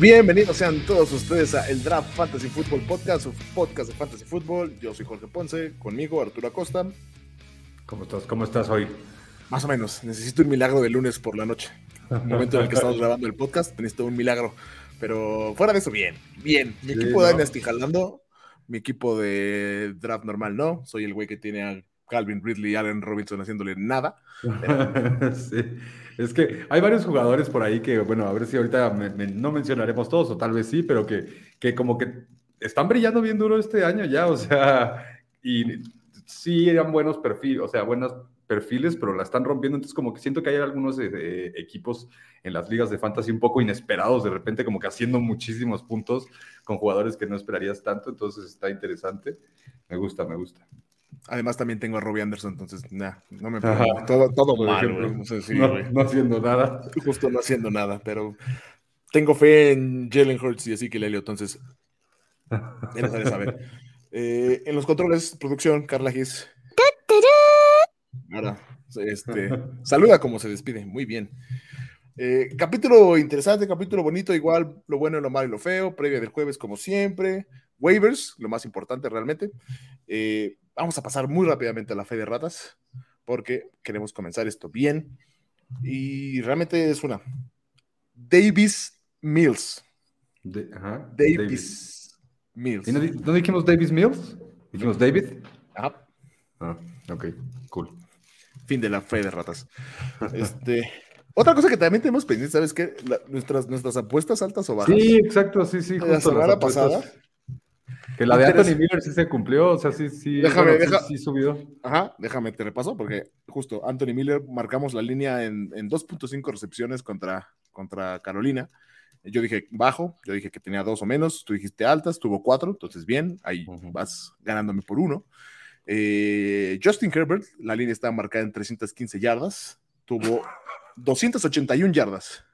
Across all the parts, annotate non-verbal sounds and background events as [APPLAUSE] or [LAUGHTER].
Bienvenidos sean todos ustedes a el Draft Fantasy Football Podcast, su podcast de Fantasy Football. Yo soy Jorge Ponce, conmigo Arturo Acosta. ¿Cómo estás? ¿Cómo estás hoy? Más o menos, necesito un milagro de lunes por la noche. En el momento en el que estamos grabando el podcast, necesito un milagro. Pero fuera de eso, bien, bien. Mi Sí, equipo de ¿no? Dynasty jalando, mi equipo de draft normal no. Soy el güey que tiene a Calvin Ridley y Allen Robinson haciéndole nada. [LAUGHS] sí. Es que hay varios jugadores por ahí que, bueno, a ver si ahorita me- me- no mencionaremos todos, o tal vez sí, pero que, que como que están brillando bien duro este año ya, o sea, y sí eran buenos perfiles, o sea, buenos perfiles, pero la están rompiendo, entonces como que siento que hay algunos eh, eh, equipos en las ligas de fantasy un poco inesperados, de repente como que haciendo muchísimos puntos con jugadores que no esperarías tanto, entonces está interesante, me gusta, me gusta. Además, también tengo a Robbie Anderson, entonces, nah, no me Ajá. todo, todo Por mal, ejemplo. güey. No sé si, no, haciendo nada. justo no haciendo nada, pero tengo fe en Jalen Hurts y así que Lelio, entonces ya no sabes saber. [LAUGHS] Eh, en los controles, producción, Carla Gis. Ahora, este, [LAUGHS] saluda como se despide, muy bien. Eh, capítulo interesante, capítulo bonito, igual lo bueno, lo malo y lo feo, previa del jueves como siempre, waivers, lo más importante realmente. Eh, vamos a pasar muy rápidamente a la fe de ratas, porque queremos comenzar esto bien. Y realmente es una. Davis Mills. De- ajá, Davis, Mills. ¿Y no, no dijimos Davis Mills? ¿Dijimos David? Ajá, Ah, ok, cool. fin de la fe de ratas. Este, otra cosa que también tenemos pendiente, ¿sabes qué? La- nuestras, nuestras apuestas altas o bajas. Sí, exacto, sí, sí. La justo las semana pasada. Que la de Anthony Miller sí se cumplió, o sea, sí, sí. Déjame, bueno, sí- deja- sí subió. Ajá, déjame te repaso, porque justo Anthony Miller marcamos la línea en, en 2.5 recepciones contra, contra Carolina. Yo dije bajo, yo dije que tenía dos o menos, tú dijiste altas, tuvo cuatro, entonces bien, ahí vas ganándome por uno. Eh, Justin Herbert, la línea está marcada en 315 yardas, tuvo 281 yardas.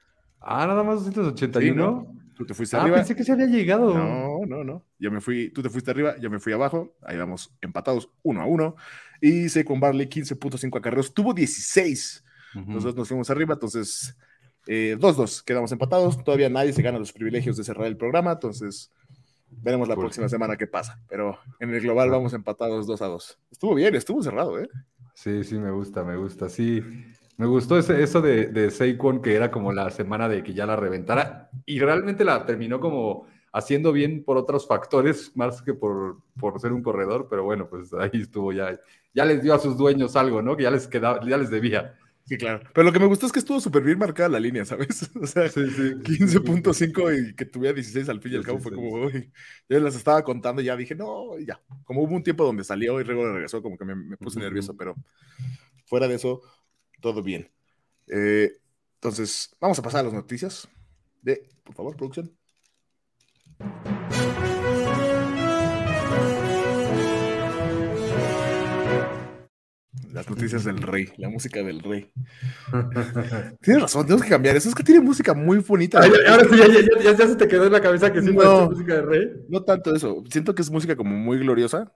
Ah, nada más 281. Tú te fuiste ah, arriba. pensé que se había llegado. No, no, no. Yo me fui, tú te fuiste arriba, yo me fui abajo. Ahí vamos empatados uno a uno. Y Saquon Barley, 15.5 acarreos, tuvo 16. Ujú. Nosotros nos fuimos arriba, entonces eh, 2-2, quedamos empatados. Todavía nadie se gana los privilegios de cerrar el programa, entonces veremos la Cool. próxima semana qué pasa. Pero en el global vamos empatados 2 a 2. Estuvo bien, estuvo cerrado, ¿eh? Sí, sí, me gusta, me gusta. Sí, me gustó ese, eso de, de Saquon, que era como la semana de que ya la reventara. Y realmente la terminó como haciendo bien por otros factores, más que por, por ser un corredor. Pero bueno, pues ahí estuvo ya. Ya les dio a sus dueños algo, ¿no? Que ya les quedaba, ya les debía. Sí, claro. Pero lo que me gustó es que estuvo súper bien marcada la línea, ¿sabes? [LAUGHS] O sea, Sí, sí. 15.5 y que tuviera 16 al fin y al cabo fue como, uy, yo las estaba contando y ya dije, no, y ya. Como hubo un tiempo donde salió y luego regresó, como que me, me puse Ujú. nervioso, pero fuera de eso, todo bien. Eh, entonces, vamos a pasar a las noticias de, por favor, producción. Las noticias del rey, la música del rey. [LAUGHS] Tienes razón, tenemos que cambiar eso. Es que tiene música muy bonita. Ay, ahora sí, ya, ya- ya- ya se te quedó en la cabeza que sí No. música de rey. No tanto eso. Siento que es música como muy gloriosa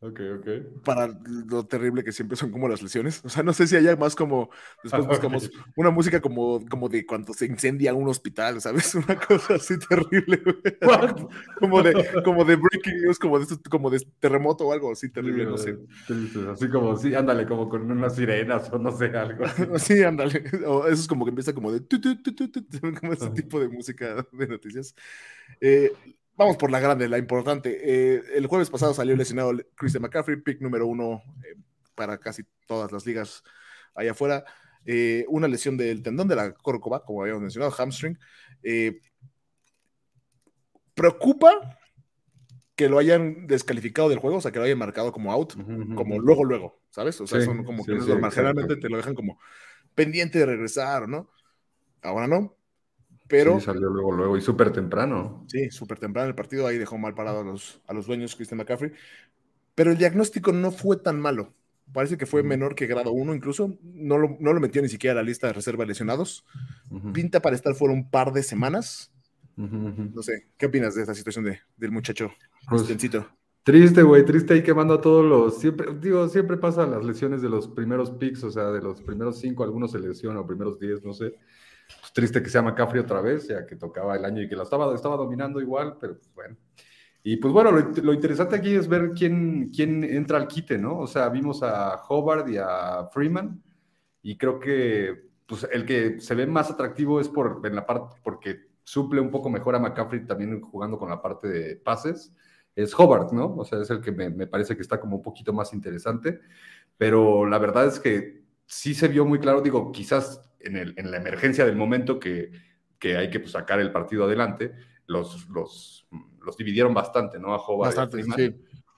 Ok, ok. para lo terrible que siempre son como las lesiones. O sea, no sé si haya más como después Ah, buscamos una música como, como de cuando se incendia un hospital, ¿sabes? [LAUGHS] Una cosa así terrible, güey. Como de, como de breaking news, como de, como de terremoto o algo así terrible, no sé. Tristes, Así como, sí, ándale, como con unas sirenas o no sé, algo. así. [LAUGHS] Sí, ándale. O eso es como que empieza como de tu, tu, tu, tu, tu, tu, [LAUGHS] como ese tipo de música de noticias. Eh, vamos por la grande, la importante. Eh, el jueves pasado salió lesionado Christian McCaffrey, pick número uno eh, para casi todas las ligas allá afuera. Eh, una lesión del tendón de la córcova, como habíamos mencionado, hamstring. Eh, preocupa que lo hayan descalificado del juego, o sea, que lo hayan marcado como out como luego, luego, ¿sabes? O sea, Sí, son como que sí, no es sí. Generalmente te lo dejan como pendiente de regresar, ¿no? Ahora no. Pero Sí, salió luego, luego, y súper temprano. sí, súper temprano el partido, ahí dejó mal parado a los, a los dueños Christian McCaffrey. Pero el diagnóstico no fue tan malo. Parece que fue menor que grado 1 incluso. No lo, no lo metió ni siquiera a la lista de reserva de lesionados. Ujú, Pinta para estar fuera un par de semanas. ujú, ujú. No sé, ¿qué opinas de esta situación de, del muchacho? Pues? Triste, güey, triste ahí quemando a todos los. Siempre, digo, siempre pasan las lesiones de los primeros picks, o sea, de los primeros cinco, algunos se lesionan, o primeros diez, no sé. Pues triste que sea McCaffrey otra vez, ya que tocaba el año y que la estaba, estaba dominando igual, pero pues bueno. Y pues bueno, lo, interesante aquí es ver quién, quién entra al quite, ¿no? O sea, vimos a Hobart y a Freeman, y creo que pues, el que se ve más atractivo es por, en la parte, porque suple un poco mejor a McCaffrey también jugando con la parte de pases, es Hobart, ¿no? O sea, es el que me, me parece que está como un poquito más interesante, pero la verdad es que sí se vio muy claro, digo, quizás en, el, en la emergencia del momento que, que hay que pues, sacar el partido adelante, los, los los dividieron bastante, ¿no? A Hobart bastante, sí.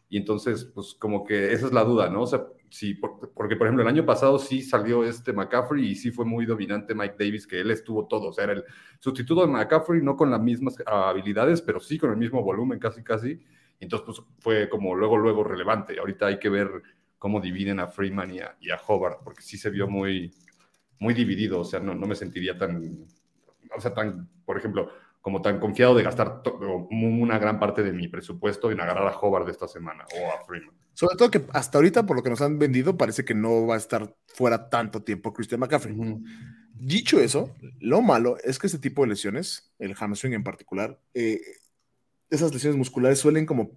Y entonces, pues como que esa es la duda, ¿no? O sea, sí, porque por ejemplo el año pasado sí salió este McCaffrey y sí fue muy dominante Mike Davis, que él estuvo todo, o sea, era el sustituto de McCaffrey, no con las mismas habilidades, pero sí con el mismo volumen casi, casi. Y entonces, pues fue como luego, luego relevante. Ahorita hay que ver cómo dividen a Freeman y a, y a Hobart, porque sí se vio muy, muy dividido, o sea, no, no me sentiría tan, o sea, tan, por ejemplo, como tan confiado de gastar una gran parte de mi presupuesto en agarrar a Hobart de esta semana o a Freeman. Sobre todo que hasta ahorita, por lo que nos han vendido, parece que no va a estar fuera tanto tiempo Christian McCaffrey. Dicho eso, lo malo es que este tipo de lesiones, el hamstring en particular, eh, esas lesiones musculares suelen como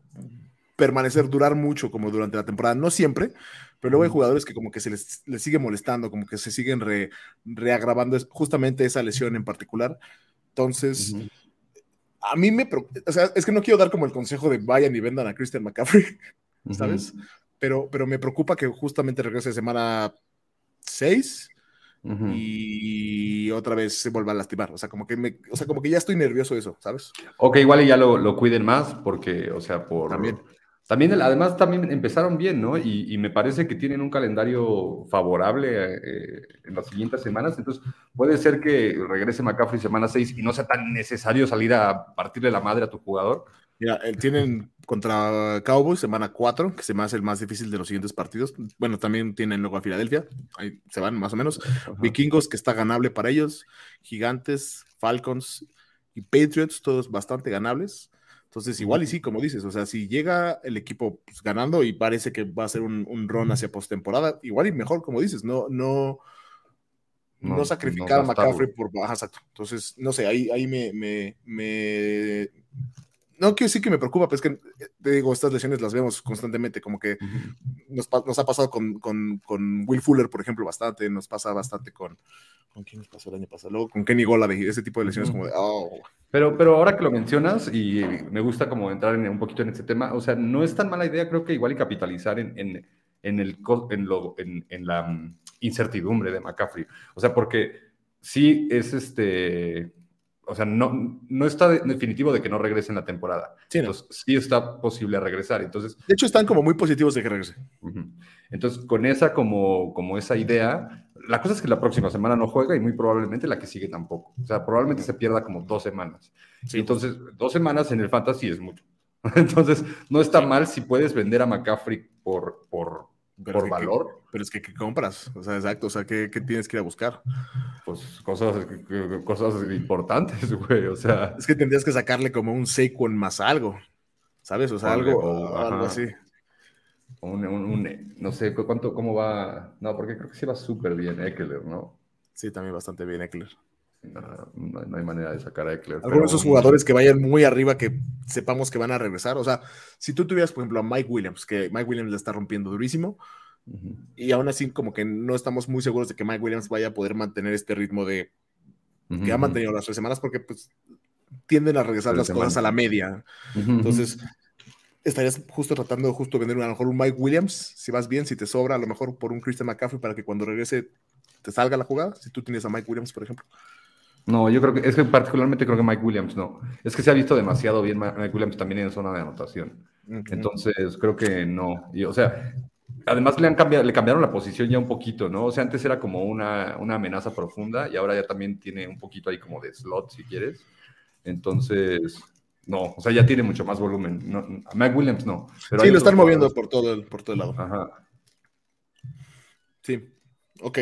permanecer, durar mucho como durante la temporada, no siempre, pero luego hay jugadores que como que se les, sigue molestando, como que se siguen reagravando justamente esa lesión en particular. Entonces, a mí me o sea, es que no quiero dar como el consejo de vayan y vendan a Christian McCaffrey, [LAUGHS] ¿sabes? pero, pero me preocupa que justamente regrese semana 6 y otra vez se vuelva a lastimar. O sea, como que me, o sea, como que ya estoy nervioso de eso, ¿sabes? Ok, igual y ya lo, lo cuiden más porque, o sea, por... También. También, además, también empezaron bien, ¿no? Y, me parece que tienen un calendario favorable eh, en las siguientes semanas. Entonces, puede ser que regrese McCaffrey semana 6 y no sea tan necesario salir a partirle la madre a tu jugador. Mira, eh, tienen contra Cowboys semana 4, que se me hace el más difícil de los siguientes partidos. Bueno, también tienen luego a Filadelfia, ahí se van más o menos. Vikingos, que está ganable para ellos. Gigantes, Falcons y Patriots, todos bastante ganables. Entonces, igual y sí, como dices, o sea, si llega el equipo pues, ganando y parece que va a ser un, un run hacia postemporada, igual y mejor, como dices, no, no, no, sacrificar a McCaffrey por baja, exacto. Entonces, no sé, ahí, ahí me, me, me, no quiero decir que me preocupa, pero es que eh, te digo, estas lesiones las vemos constantemente, como que nos, nos, ha pasado con, con, con, Will Fuller, por ejemplo, bastante, nos pasa bastante con, ¿con quién nos pasó el año pasado? Luego con Kenny Golladay, ese tipo de lesiones como de, oh. Pero, pero ahora que lo mencionas, y me gusta como entrar en, un poquito en este tema, o sea, no es tan mala idea, creo que igual y capitalizar en, en, en el, en, lo, en, en la mm, incertidumbre de McCaffrey. O sea, porque sí es este o sea, no, no está definitivo de que no regrese en la temporada. Sí, Entonces, sí está posible regresar. Entonces, de hecho, están como muy positivos de que regrese. Entonces, con esa como, como esa idea, la cosa es que la próxima semana no juega y muy probablemente la que sigue tampoco. O sea, probablemente se pierda como dos semanas. Sí. Entonces, dos semanas en el fantasy es mucho. [LAUGHS] Entonces, no está mal si puedes vender a McCaffrey por, por, por valor. pero es que, ¿qué compras? O sea, exacto, o sea, ¿qué, ¿qué, tienes que ir a buscar? Pues cosas, cosas importantes, [LAUGHS] güey, o sea. Es que tendrías que sacarle como un Saquon más algo, ¿sabes? O sea, algo, algo así. Un, un, no sé, ¿cuánto, cómo va? No, porque creo que sí va súper bien Eckler, ¿no? Sí, también bastante bien Eckler. No, hay manera de sacar a Eckler. Algunos de esos jugadores que vayan muy arriba que sepamos que van a regresar. O sea, si tú tuvieras, por ejemplo, a Mike Williams, que Mike Williams le está rompiendo durísimo, y aún así como que no estamos muy seguros de que Mike Williams vaya a poder mantener este ritmo de que ha mantenido las tres semanas, porque pues tienden a regresar las cosas a la media. Entonces, estarías justo tratando de justo vender a lo mejor un Mike Williams, si vas bien, si te sobra, a lo mejor por un Christian McCaffrey para que cuando regrese te salga la jugada, si tú tienes a Mike Williams, por ejemplo. No, yo creo que, es que particularmente creo que Mike Williams no. Es que se ha visto demasiado bien Mike Williams también en zona de anotación. Entonces, creo que no. Y, o sea, además le, han cambiado, le cambiaron la posición ya un poquito, ¿no? O sea, antes era como una, una amenaza profunda y ahora ya también tiene un poquito ahí como de slot, si quieres. Entonces, no, o sea, ya tiene mucho más volumen. No, Mike Williams no. sí, lo están moviendo por todo, el, por todo el lado. Ajá. Sí, Ok,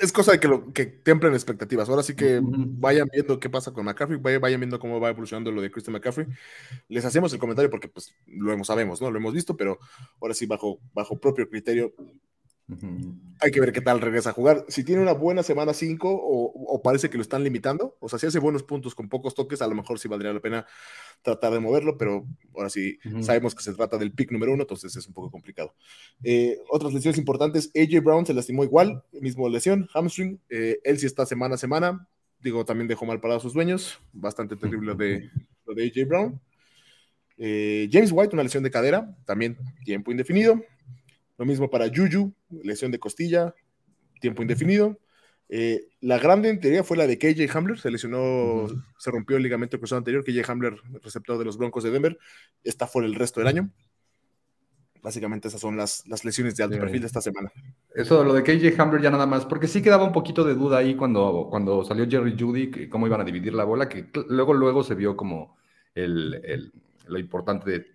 es cosa de que, lo, que templen expectativas. Ahora sí que vayan viendo qué pasa con McCaffrey, vayan viendo cómo va evolucionando lo de Christian McCaffrey. Les hacemos el comentario porque pues lo hemos, sabemos, ¿no? Lo hemos visto, pero ahora sí bajo, bajo propio criterio Hay que ver qué tal regresa a jugar. Si tiene una buena semana 5 o, parece que lo están limitando, o sea, si hace buenos puntos con pocos toques, a lo mejor sí valdría la pena tratar de moverlo, pero ahora sí sabemos que se trata del pick número uno, entonces es un poco complicado. Eh, otras lesiones importantes, AJ Brown se lastimó igual, mismo lesión, hamstring, eh, él sí está semana a semana, digo, también dejó mal parado a sus dueños, bastante terrible lo de, lo de AJ Brown. Eh, James White, una lesión de cadera, también tiempo indefinido. Lo mismo para Juju, lesión de costilla, tiempo indefinido. Eh, la grande en teoría fue la de KJ Hamler, se lesionó, se rompió el ligamento cruzado anterior, KJ Hamler, receptor de los Broncos de Denver, está fuera el resto del año. Básicamente esas son las, las lesiones de alto perfil de esta semana. Eso, lo de KJ Hamler ya nada más, porque sí quedaba un poquito de duda ahí cuando, cuando salió Jerry Judy, cómo iban a dividir la bola, que luego, luego se vio como el, el, lo importante de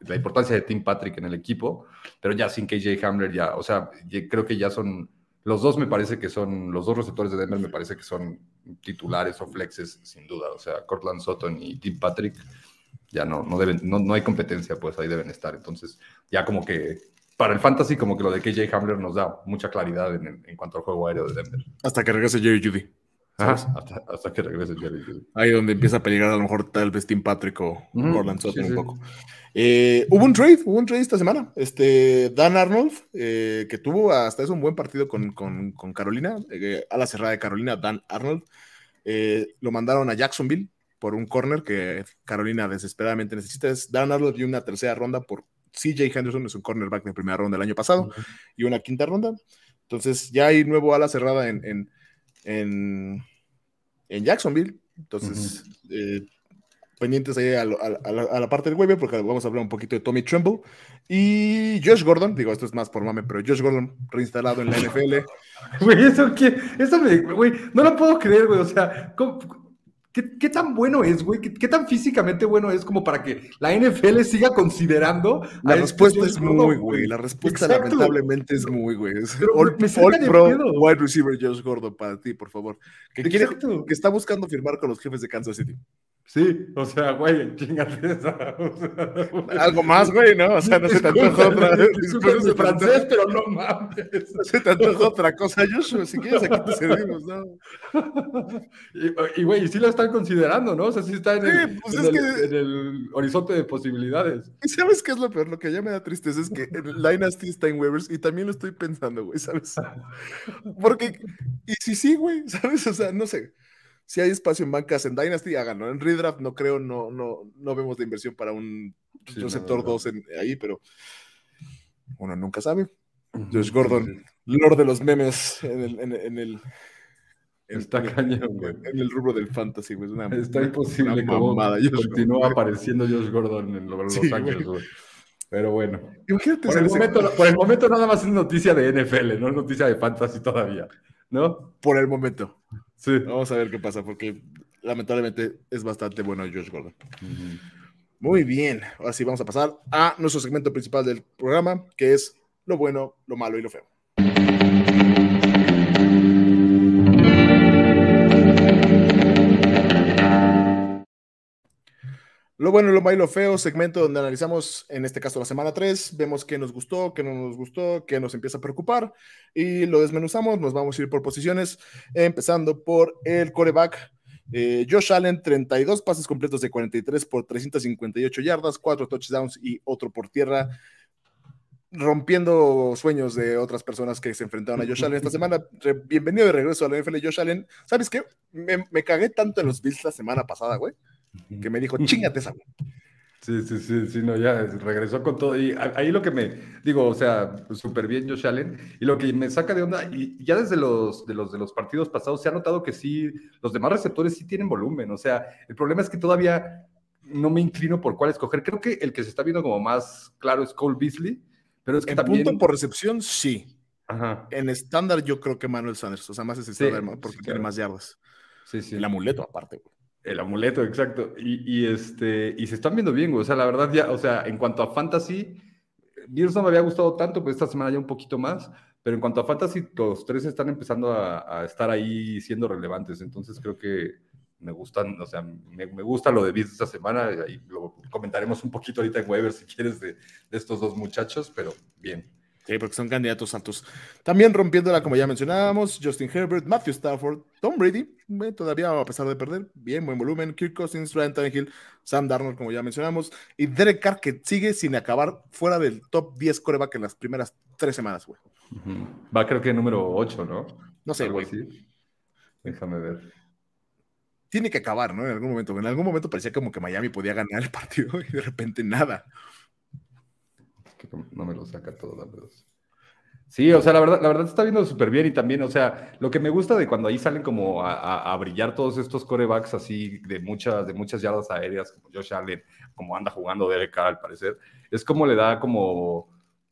la importancia de Tim Patrick en el equipo, pero ya sin KJ Hamler ya, o sea, creo que ya son, los dos me parece que son, los dos receptores de Denver me parece que son titulares o flexes sin duda, o sea, Cortland Sutton y Tim Patrick ya no, no deben, no, no hay competencia, pues ahí deben estar, entonces ya como que para el fantasy como que lo de KJ Hamler nos da mucha claridad en, en cuanto al juego aéreo de Denver. Hasta que regrese Jerry Judy. Hasta, que regrese Jerry. Ahí donde empieza a peligrar a lo mejor tal vez Tim Patrick o Cortland Sutton un poco. Eh, hubo un trade, hubo un trade esta semana. Este, Dan Arnold, eh, que tuvo hasta eso un buen partido con, Carolina, eh, a la cerrada de Carolina, Dan Arnold, lo mandaron a Jacksonville por un corner que Carolina desesperadamente necesita. Es Dan Arnold y una tercera ronda por CJ Henderson, es un cornerback de primera ronda del año pasado, y una quinta ronda. Entonces ya hay nuevo ala cerrada en, en, en, Jacksonville. Entonces, pendientes ahí a, la, parte del web, porque vamos a hablar un poquito de Tommy Tremble y Josh Gordon. Digo, esto es más por mame, pero Josh Gordon reinstalado en la NFL. [LAUGHS] Güey, eso, ¿qué? eso me, güey, no lo puedo creer, güey. O sea, ¿qué, tan bueno es, güey? ¿Qué, tan físicamente bueno es como para que la NFL siga considerando? La este respuesta es muy, güey. La respuesta lamentablemente es muy, güey. All, all pro wide receiver Josh Gordon para ti, por favor. Que, quiere, que está buscando firmar con los jefes de Kansas City. Sí, o sea, güey, chingate esa. [LAUGHS] Algo más, güey, ¿no? O sea, no se te antoja otra. Disculpe de francés, pero no mames. No se te antoja otra cosa, Joshua. Si quieres, aquí te servimos, ¿no? [LAUGHS] Y, güey, y sí lo están considerando, ¿no? O sea, sí está en, el, pues en, el, horizonte de posibilidades. ¿Y sabes qué es lo peor? Lo que ya me da tristeza es que Dynasty está en Weavers y también lo estoy pensando, güey, ¿sabes? Porque, y si sí, güey, ¿sabes? O sea, no sé si hay espacio en bancas en Dynasty, háganlo. En Redraft no creo, no, no, no vemos la inversión para un receptor 2 ahí, pero uno nunca sabe. Josh Gordon, Lord de los memes en el, en, el Está cañón, güey. En el rubro del fantasy, güey. Está imposible cómo continúa apareciendo Josh Gordon en Los Ángeles, güey. Pero bueno. por, el momento, por el momento nada más es noticia de NFL, no noticia de fantasy todavía, ¿no? Por el momento. Sí. Vamos a ver qué pasa, porque lamentablemente es bastante bueno Josh Gordon. Muy bien, ahora sí vamos a pasar a nuestro segmento principal del programa, que es lo bueno, lo malo y lo feo. Lo bueno, lo malo y lo feo, segmento donde analizamos, en este caso, la semana 3, vemos qué nos gustó, qué no nos gustó, qué nos empieza a preocupar y lo desmenuzamos. Nos vamos a ir por posiciones, empezando por el coreback. Eh, Josh Allen, 32 pases completos de 43 por 358 yardas, 4 touchdowns y otro por tierra, rompiendo sueños de otras personas que se enfrentaron a Josh Allen esta semana. bienvenido de regreso a la NFL, Josh Allen. ¿Sabes qué? Me, me cagué tanto en los Bills la semana pasada, güey que me dijo, chingate esa. Sí, sí, sí, sí, no, ya regresó con todo. Y ahí lo que me digo, o sea, súper bien Josh Allen. Y lo que me saca de onda, y ya desde los de, los de los partidos pasados se ha notado que sí, los demás receptores sí tienen volumen. O sea, el problema es que todavía no me inclino por cuál escoger. Creo que el que se está viendo como más claro es Cole Beasley. Pero es que en también... punto por recepción, sí. Ajá. En estándar, yo creo que Manuel Sanders. O sea, más es estándar porque tiene más yardas. Sí, sí. El amuleto, aparte, güey. El amuleto, exacto. Y, este, y se están viendo bien. O sea, la verdad, ya, o sea, en cuanto a fantasy, Bears no me había gustado tanto, pues esta semana ya un poquito más. Pero en cuanto a fantasy, los tres están empezando a, estar ahí siendo relevantes. Entonces creo que me gustan, o sea, me, gusta lo de Bears esta semana. Y lo comentaremos un poquito ahorita en Weber si quieres de, de estos dos muchachos, pero bien. Sí, porque son candidatos altos. También rompiéndola, como ya mencionábamos, Justin Herbert, Matthew Stafford, Tom Brady, eh, todavía a pesar de perder, bien, buen volumen, Kirk Cousins, Ryan Tannehill, Sam Darnold, como ya mencionamos, y Derek Carr, que sigue sin acabar fuera del top 10 coreback en las primeras tres semanas, güey. Va creo que número 8, ¿no? No sé, güey. Déjame ver. Tiene que acabar, ¿no? En algún momento. En algún momento parecía como que Miami podía ganar el partido [LAUGHS] y de repente nada que no me lo saca todo, verdad. Sí, o sea, la verdad, la verdad está viendo súper bien y también, o sea, lo que me gusta de cuando ahí salen como a, brillar todos estos corebacks así de muchas, de muchas yardas aéreas, como Josh Allen, como anda jugando Derek al parecer, es como le da como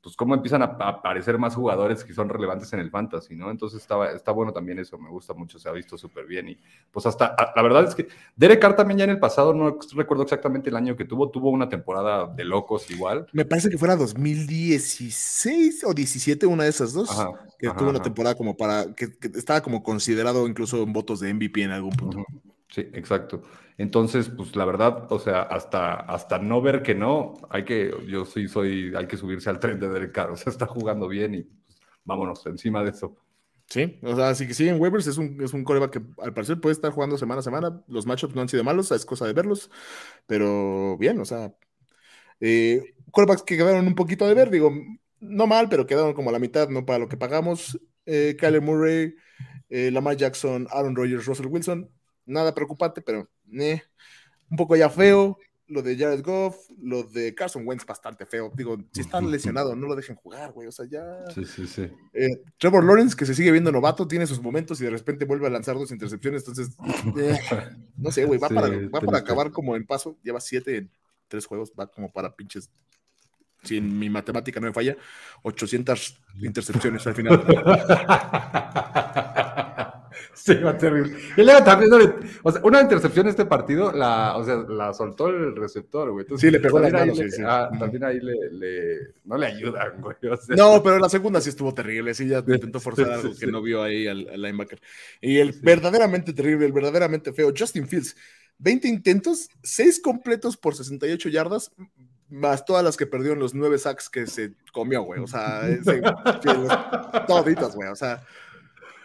pues cómo empiezan a, aparecer más jugadores que son relevantes en el fantasy, ¿no? Entonces está, está bueno también eso, me gusta mucho, se ha visto súper bien y pues hasta, la verdad es que Derek Carr también ya en el pasado, no recuerdo exactamente el año que tuvo, tuvo una temporada de locos igual. Me parece que fuera 2016 o 17, una de esas dos, que tuvo una temporada como para, que, estaba como considerado incluso en votos de MVP en algún punto. Sí, exacto. Entonces, pues la verdad, o sea, hasta, hasta no ver que no, hay que, yo sí soy, hay que subirse al tren de Derek Carr, [LAUGHS] o sea, está jugando bien y pues, vámonos encima de eso. Sí, o sea, así que sí, en waivers es un, es un coreback que al parecer puede estar jugando semana a semana. Los matchups no han sido malos, es cosa de verlos, pero bien, o sea, eh, corebacks que quedaron un poquito de ver, digo, no mal, pero quedaron como a la mitad, no para lo que pagamos. Eh, Kyler Murray, eh, Lamar Jackson, Aaron Rodgers, Russell Wilson, nada preocupante, pero eh, un poco ya feo. Lo de Jared Goff, lo de Carson Wentz bastante feo. Digo, si está lesionado, no lo dejen jugar, güey. O sea, ya. Sí, sí, sí. Eh, Trevor Lawrence, que se sigue viendo novato, tiene sus momentos y de repente vuelve a lanzar dos intercepciones. Entonces, [LAUGHS] eh, no sé, güey, va, para, va para acabar como en paso. Lleva siete en tres juegos, va como para pinches si en mi matemática no me falla, 800 intercepciones al final. [LAUGHS] [LAUGHS] Sí, va terrible. Y luego también, o sea, una intercepción en este partido, la, o sea, la soltó el receptor, güey. sí, le pegó la mano, sí, sí. Ah, también ahí le, no le ayudan, güey. No, pero la segunda sí estuvo terrible, sí, ya intentó forzar algo que no vio ahí al, linebacker. Y el verdaderamente terrible, el verdaderamente feo, Justin Fields, 20 intentos, 6 completos por 68 yardas, más todas las que perdió en los 9 sacks que se comió, güey. O sea, ese, [LAUGHS] toditas, güey. O sea,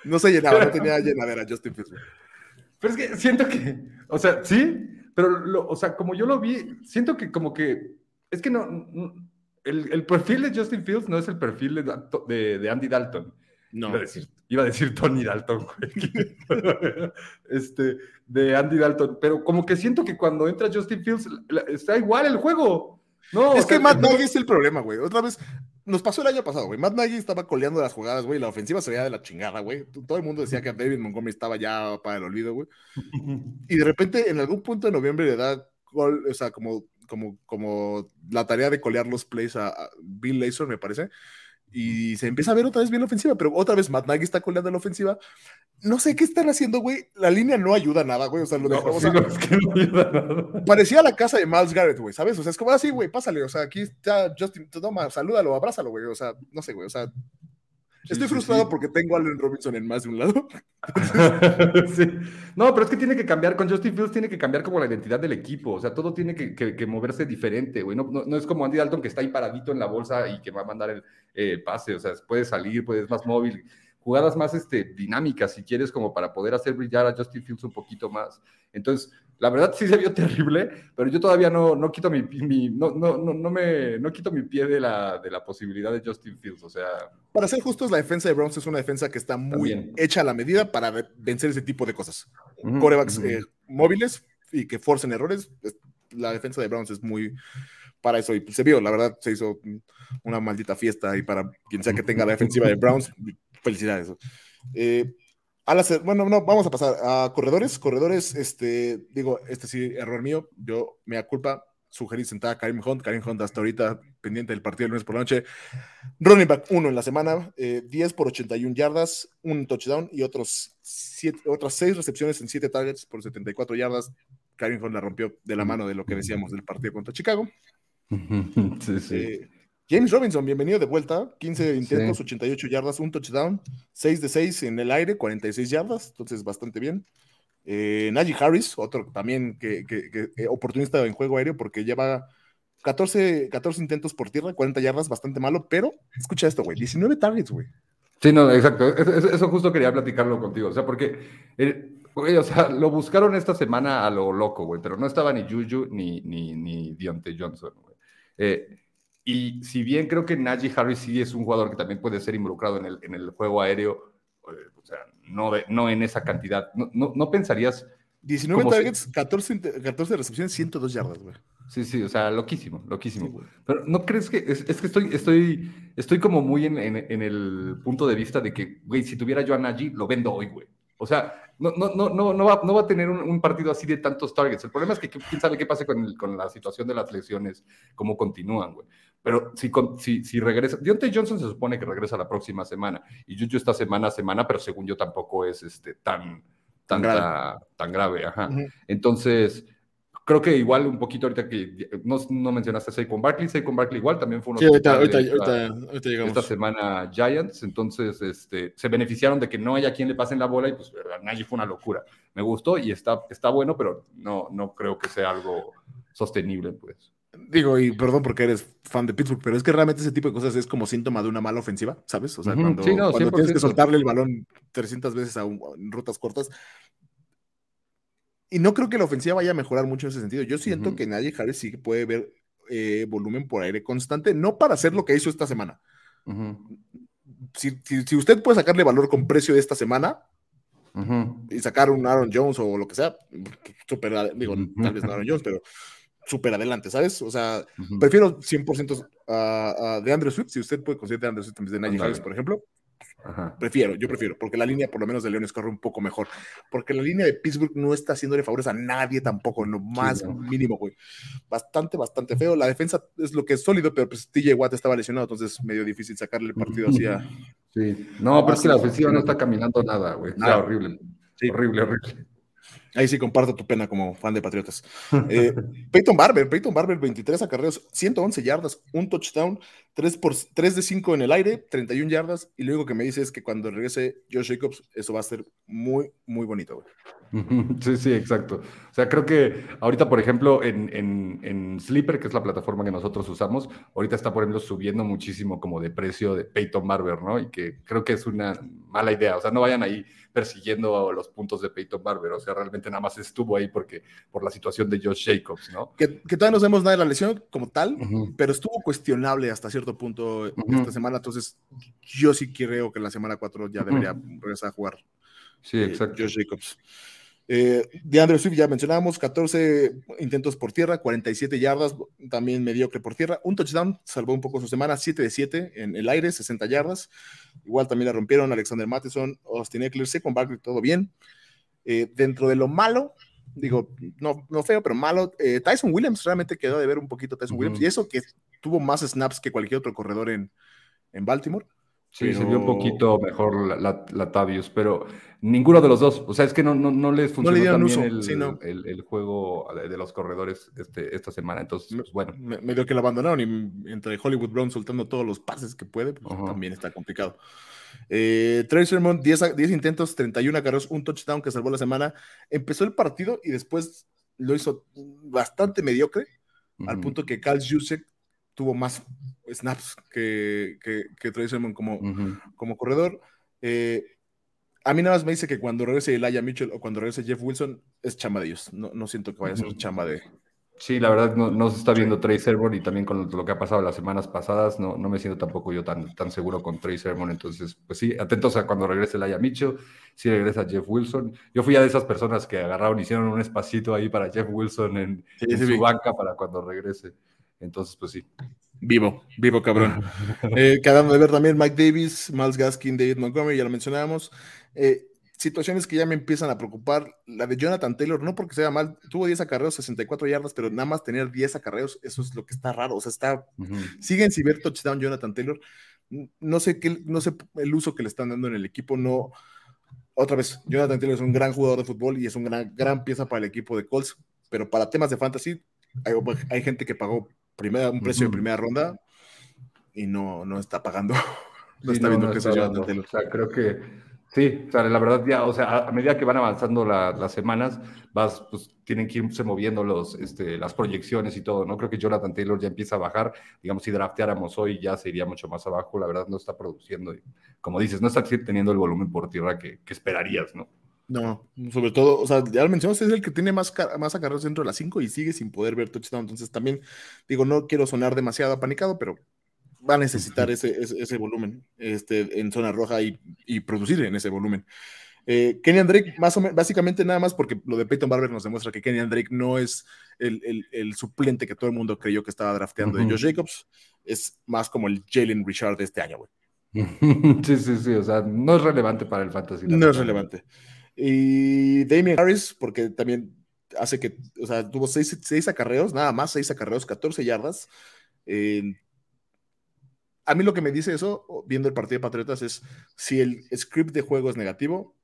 no se llenaba, no tenía llenadera Justin Fields. Pero es que siento que, o sea, sí, pero, o sea, como yo lo vi, siento que como que, es que no, el, perfil de Justin Fields no es el perfil de, de, Andy Dalton. No. Iba a decir, iba a decir Tony Dalton, [LAUGHS] este, de Andy Dalton, pero como que siento que cuando entra Justin Fields está igual el juego. No, es que Matt Nagy es el problema, güey. Otra vez, nos pasó el año pasado, güey. Matt Nagy estaba coleando las jugadas, güey. La ofensiva se veía de la chingada, güey. Todo el mundo decía que David Montgomery estaba ya para el olvido, güey. [LAUGHS] Y de repente, en algún punto de noviembre, le da gol, o sea, como, como, como la tarea de colear los plays a, Bill Lazor, me parece y se empieza a ver otra vez bien la ofensiva, pero otra vez Matt Nagy está coleando la ofensiva. No sé qué están haciendo, güey. La línea no ayuda nada, güey. O sea, lo dejamos. Parecía la casa de Miles Garrett, güey, ¿sabes? O sea, es como así, ah, güey, pásale. O sea, aquí está Justin, toma, salúdalo, abrázalo, güey. O sea, no sé, güey. O sea, Estoy frustrado porque tengo a Allen Robinson en más de un lado. [LAUGHS] No, pero es que tiene que cambiar, con Justin Fields tiene que cambiar como la identidad del equipo, o sea, todo tiene que, moverse diferente, güey. No, no, es como Andy Dalton que está ahí paradito en la bolsa y que va a mandar el eh, pase, o sea, puede salir, puede, es más móvil jugadas más este, dinámicas, si quieres, como para poder hacer brillar a Justin Fields un poquito más. Entonces, la verdad sí se vio [LAUGHS] terrible, pero yo todavía no, no quito mi, no, no, no, me, no quito mi pie de la, de la posibilidad de Justin Fields, o sea... Para ser justos, la defensa de Browns es una defensa que está muy hecha a la medida para vencer ese tipo de cosas. Corebacks eh, móviles y que forcen errores, la defensa de Browns es muy para eso y se vio, la verdad, se hizo una maldita fiesta y para quien sea que tenga la defensiva de Browns, Felicidades. Eh, bueno, no, vamos a pasar a corredores. Corredores, este, digo, este sí, error mío. Yo, me culpa, sugerí sentar a Karim Hunt. Karim Hunt hasta ahorita pendiente del partido del lunes por la noche. Running back 1 en la semana, 10 eh, por 81 yardas, un touchdown y otros siete, otras 6 recepciones en 7 targets por 74 yardas. Karim Hunt la rompió de la mano de lo que decíamos del partido contra Chicago. [LAUGHS] Sí, sí. Eh, James Robinson, bienvenido de vuelta. 15 intentos, 88 yardas, un touchdown, 6 de 6 en el aire, 46 yardas, entonces bastante bien. Eh, Najee Harris, otro también que, que, eh, oportunista en juego aéreo porque lleva 14, 14 intentos por tierra, 40 yardas, bastante malo, pero escucha esto, güey, 19 targets, güey. Sí, no, exacto. Eso, justo quería platicarlo contigo. O sea, porque, güey, o sea, lo buscaron esta semana a lo loco, güey, pero no estaba ni Juju ni, ni, ni Deontay Johnson, güey. Eh, y si bien creo que Najee Harris sí es un jugador que también puede ser involucrado en el, en el juego aéreo, eh, o sea, no, no en esa cantidad, no, no, no pensarías 19 targets, 14, 14 recepciones, 102 yardas, güey. Sí, sí, o sea, loquísimo, loquísimo. Pero ¿no crees que es, es, que estoy, estoy, estoy como muy en, en, el punto de vista de que, güey, si tuviera yo a Najee, lo vendo hoy, güey. O sea, no, no, no, no, no, va, no va a tener un, partido así de tantos targets. El problema es que quién sabe qué pase con, con la situación de las lesiones, cómo continúan, güey. Pero si, si, si regresa, Deontay Johnson se supone que regresa la próxima semana y Juju esta semana a semana, pero según yo tampoco es este, tan, tan grave. Tan grave ajá. Entonces, creo que igual un poquito ahorita que no, no mencionaste a Saquon Barkley, Saquon Barkley igual también fue uno sí, ahorita, ahorita, esta, ahorita, llegamos. esta semana Giants, entonces este, se beneficiaron de que no haya quien le pasen la bola y pues nadie fue una locura. Me gustó y está, está bueno, pero no, no creo que sea algo sostenible, pues. Digo, y perdón porque eres fan de Pittsburgh, pero es que realmente ese tipo de cosas es como síntoma de una mala ofensiva, ¿sabes? O sea, cuando, tienes que soltarle el balón 300 veces a en rutas cortas. Y no creo que la ofensiva vaya a mejorar mucho en ese sentido. Yo siento que nadie Harris sí puede ver eh, volumen por aire constante, no para hacer lo que hizo esta semana. si, si, usted puede sacarle valor con precio de esta semana, y sacar un Aaron Jones o lo que sea, super, digo, tal vez no Aaron Jones, pero súper adelante, ¿sabes? O sea, prefiero 100% a, de Andrew Swift, si usted puede conseguir de Andrew Swift en vez de Najee Harris, por ejemplo. Prefiero, yo prefiero, porque la línea por lo menos de Leones corre un poco mejor, porque la línea de Pittsburgh no está haciéndole favores a nadie tampoco, en lo más mínimo, güey. Bastante, bastante feo. La defensa es lo que es sólido, pero pues TJ Watt estaba lesionado, entonces medio difícil sacarle el partido así a... [LAUGHS] Sí, no, pero es que la ofensiva no está caminando nada, güey. Está horrible. Horrible, horrible. Ahí sí comparto tu pena como fan de Patriotas. [LAUGHS] Eh, Peyton Barber, Peyton Barber, 23 acarreos, 111 yardas, un touchdown, 3, por, 3 de 5 en el aire, 31 yardas. Y lo único que me dice es que cuando regrese Josh Jacobs, eso va a ser muy, muy bonito. Güey. [LAUGHS] Sí, sí, exacto. O sea, creo que ahorita, por ejemplo, en, en, en, Sleeper, que es la plataforma que nosotros usamos, ahorita está, por ejemplo, subiendo muchísimo como de precio de Peyton Barber, ¿no? Y que creo que es una mala idea. O sea, no vayan ahí persiguiendo los puntos de Peyton Barber. O sea, realmente nada más estuvo ahí porque por la situación de Josh Jacobs, ¿no? Que, que todavía no sabemos nada de la lesión como tal, pero estuvo cuestionable hasta cierto punto esta semana. Entonces, yo sí creo que la semana 4 ya debería regresar a jugar. Sí, eh, exacto. Josh Jacobs. Eh, de Andrew Swift ya mencionábamos, 14 intentos por tierra, 47 yardas, también mediocre por tierra. Un touchdown, salvó un poco su semana, 7 de 7 en el aire, 60 yardas. Igual también la rompieron Alexander Matheson, Austin Eckler, con Barkley, todo bien. Eh, dentro de lo malo, digo, no, no feo, pero malo, eh, Tyson Williams realmente quedó de ver un poquito Tyson Williams, y eso que tuvo más snaps que cualquier otro corredor en, en Baltimore. Sí, se vio un poquito mejor la, la, Tavius, pero ninguno de los dos. O sea, es que no, no, no les funcionó también el, el, juego de los corredores este, esta semana. Entonces, pues, bueno. Me, dio que lo abandonaron y entre Hollywood Brown soltando todos los pases que puede, pues, también está complicado. Eh, Trey Sermon, 10, 10, intentos, 31 carros, un touchdown que salvó la semana. Empezó el partido y después lo hizo bastante mediocre, al punto que Cal Jusek tuvo más snaps que, que, que Trey Sermon como, como corredor. Eh, a mí nada más me dice que cuando regrese Elijah Mitchell o cuando regrese Jeff Wilson es chamba de ellos. No, no siento que vaya a ser chamba de. Sí, la verdad no, se está viendo Trey Sermon y también con lo que ha pasado las semanas pasadas, no, no me siento tampoco yo tan, tan seguro con Trey Sermon. Entonces, pues sí, atentos a cuando regrese Elijah Mitchell, si regresa Jeff Wilson. Yo fui a de esas personas que agarraron, hicieron un espacito ahí para Jeff Wilson en, su banca para cuando regrese. Entonces, pues sí. Vivo, vivo cabrón. [LAUGHS] eh, quedando de ver también Mike Davis, Miles Gaskin, David Montgomery, ya lo mencionábamos. Eh, situaciones que ya me empiezan a preocupar. La de Jonathan Taylor, no porque sea mal, tuvo 10 acarreos, 64 yardas, pero nada más tener 10 acarreos, eso es lo que está raro. O sea, está. Siguen sin ver touchdown Jonathan Taylor. No sé qué, no sé el uso que le están dando en el equipo, no. Otra vez, Jonathan Taylor es un gran jugador de fútbol y es una gran, gran pieza para el equipo de Colts, pero para temas de fantasy, hay, hay gente que pagó primera, un precio de primera ronda y no, no está pagando. [LAUGHS] no está viendo que O sea, creo que Sí, o sea, la verdad, ya, o sea, a medida que van avanzando las semanas, vas, pues tienen que irse moviendo los, este, las proyecciones y todo, ¿no? Creo que Jonathan Taylor ya empieza a bajar, digamos, si drafteáramos hoy ya se iría mucho más abajo, la verdad no está produciendo, y, como dices, no está teniendo el volumen por tierra que, que esperarías, ¿no? No, sobre todo, o sea, ya lo mencionamos, es el que tiene más, más acarreos dentro de las 5 y sigue sin poder ver touchdown. Entonces también, digo, no quiero sonar demasiado apanicado, pero va a necesitar ese, ese, volumen este, en zona roja y, y producir en ese volumen. Eh, Kenny Drake, más o menos, básicamente nada más porque lo de Peyton Barber nos demuestra que Kenny Drake no es el, el, el, suplente que todo el mundo creyó que estaba drafteando de Josh Jacobs, es más como el Jalen Richard de este año, güey. [LAUGHS] Sí, sí, sí, o sea, no es relevante para el fantasy. No es relevante. Y Damien Harris, porque también hace que, o sea, tuvo seis, seis acarreos, nada más seis acarreos, 14 yardas. a mí lo que me dice eso, viendo el partido de Patriotas, es si el script de juego es negativo,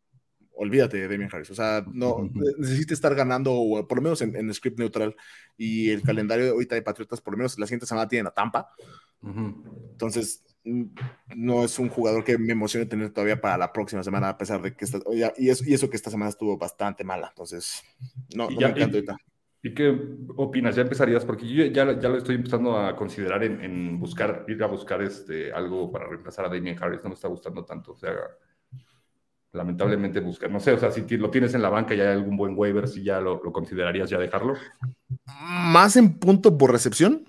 olvídate de Damien Harris. O sea, no necesita estar ganando, o por lo menos en, script neutral. Y el calendario de ahorita de Patriotas, por lo menos la siguiente semana tiene a Tampa. Entonces, no es un jugador que me emocione tener todavía para la próxima semana, a pesar de que está, y, eso, y eso que esta semana estuvo bastante mala, entonces no, no me encanta ahorita. ¿Y qué opinas? ¿Ya empezarías? Porque yo ya, ya lo estoy empezando a considerar en, buscar, ir a buscar este, algo para reemplazar a Damien Harris, no me está gustando tanto, o sea, lamentablemente buscar, no sé, o sea, si lo tienes en la banca y hay algún buen waiver, si ya lo, lo considerarías ya dejarlo. Más en punto por recepción,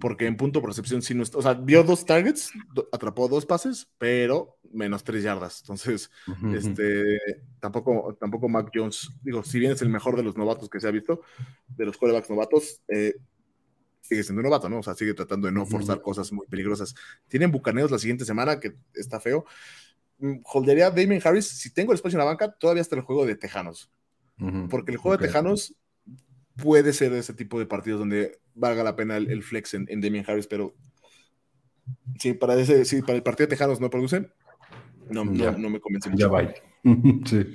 porque en punto por recepción sí no está, o sea, vio dos targets, atrapó dos pases, pero menos tres yardas. Entonces, este, tampoco, tampoco Mac Jones, digo, si bien es el mejor de los novatos que se ha visto, de los quarterbacks novatos, eh, sigue siendo un novato, ¿no? O sea, sigue tratando de no forzar cosas muy peligrosas. Tienen bucaneos la siguiente semana, que está feo. Mm, holdería Damien Harris, si tengo el espacio en la banca, todavía está el juego de Tejanos. Porque el juego de Tejanos puede ser ese tipo de partidos donde valga la pena el, flex en, Damien Harris, pero si para, ese, si para el partido de Tejanos no producen, no, no, me convence mucho. Ya [LAUGHS] va. sí.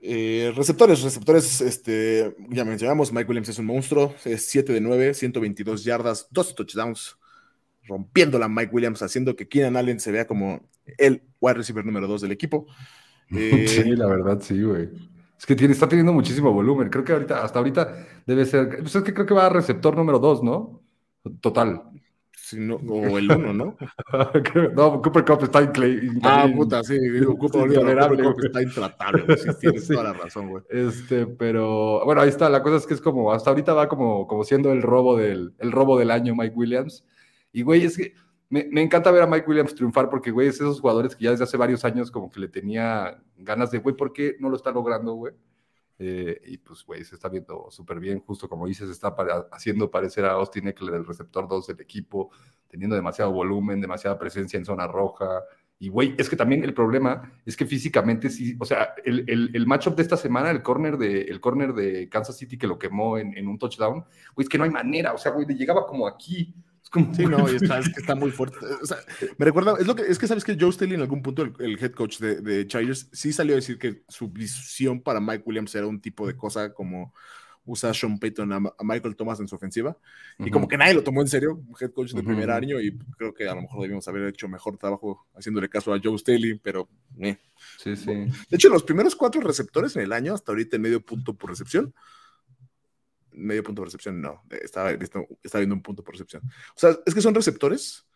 Eh, receptores, receptores, este, ya mencionamos, Mike Williams es un monstruo, es 7 de 9, 122 yardas, 2 touchdowns, rompiendo la Mike Williams, haciendo que Keenan Allen se vea como el wide receiver número 2 del equipo. [LAUGHS] Eh, sí, la verdad, sí, güey. Es que tiene, está teniendo muchísimo volumen. Creo que ahorita, hasta ahorita debe ser. Pues es que creo que va a receptor número 2, ¿no? Total. o el 1, ¿no? [LAUGHS] no, Cooper Cup está increíble. Ah, puta, sí. Cooper, Cup está intratable. Sí, tienes [LAUGHS] toda la razón, güey. Este, pero bueno, ahí está. La cosa es que es como, hasta ahorita va como, como siendo el robo del, el robo del año Mike Williams. Y, güey, es que me, encanta ver a Mike Williams triunfar porque, güey, es esos jugadores que ya desde hace varios años como que le tenía ganas de, güey, ¿por qué no lo está logrando, güey? Eh, y pues, güey, se está viendo súper bien, justo como dices, está haciendo parecer a Austin Eckler el receptor 2 del equipo, teniendo demasiado volumen, demasiada presencia en zona roja. Y, güey, es que también el problema es que físicamente sí, o sea, el, el, el matchup de esta semana, el corner de, el corner de Kansas City que lo quemó en, en un touchdown, güey, es que no hay manera, o sea, güey, le llegaba como aquí Sí, no, está, es que está muy fuerte. O sea, me recuerda, es, lo que, es que sabes que Joe Staley en algún punto, el, head coach de, de Chargers, sí salió a decir que su visión para Mike Williams era un tipo de cosa como usar Sean Payton a, Michael Thomas en su ofensiva. Y como que nadie lo tomó en serio, head coach de primer año, y creo que a lo mejor debíamos haber hecho mejor trabajo haciéndole caso a Joe Staley, pero... Eh. Sí, sí. De hecho, los primeros cuatro receptores en el año, hasta ahorita en medio punto por recepción, medio punto de recepción, no, estaba, viendo un punto por recepción. O sea, es que son receptores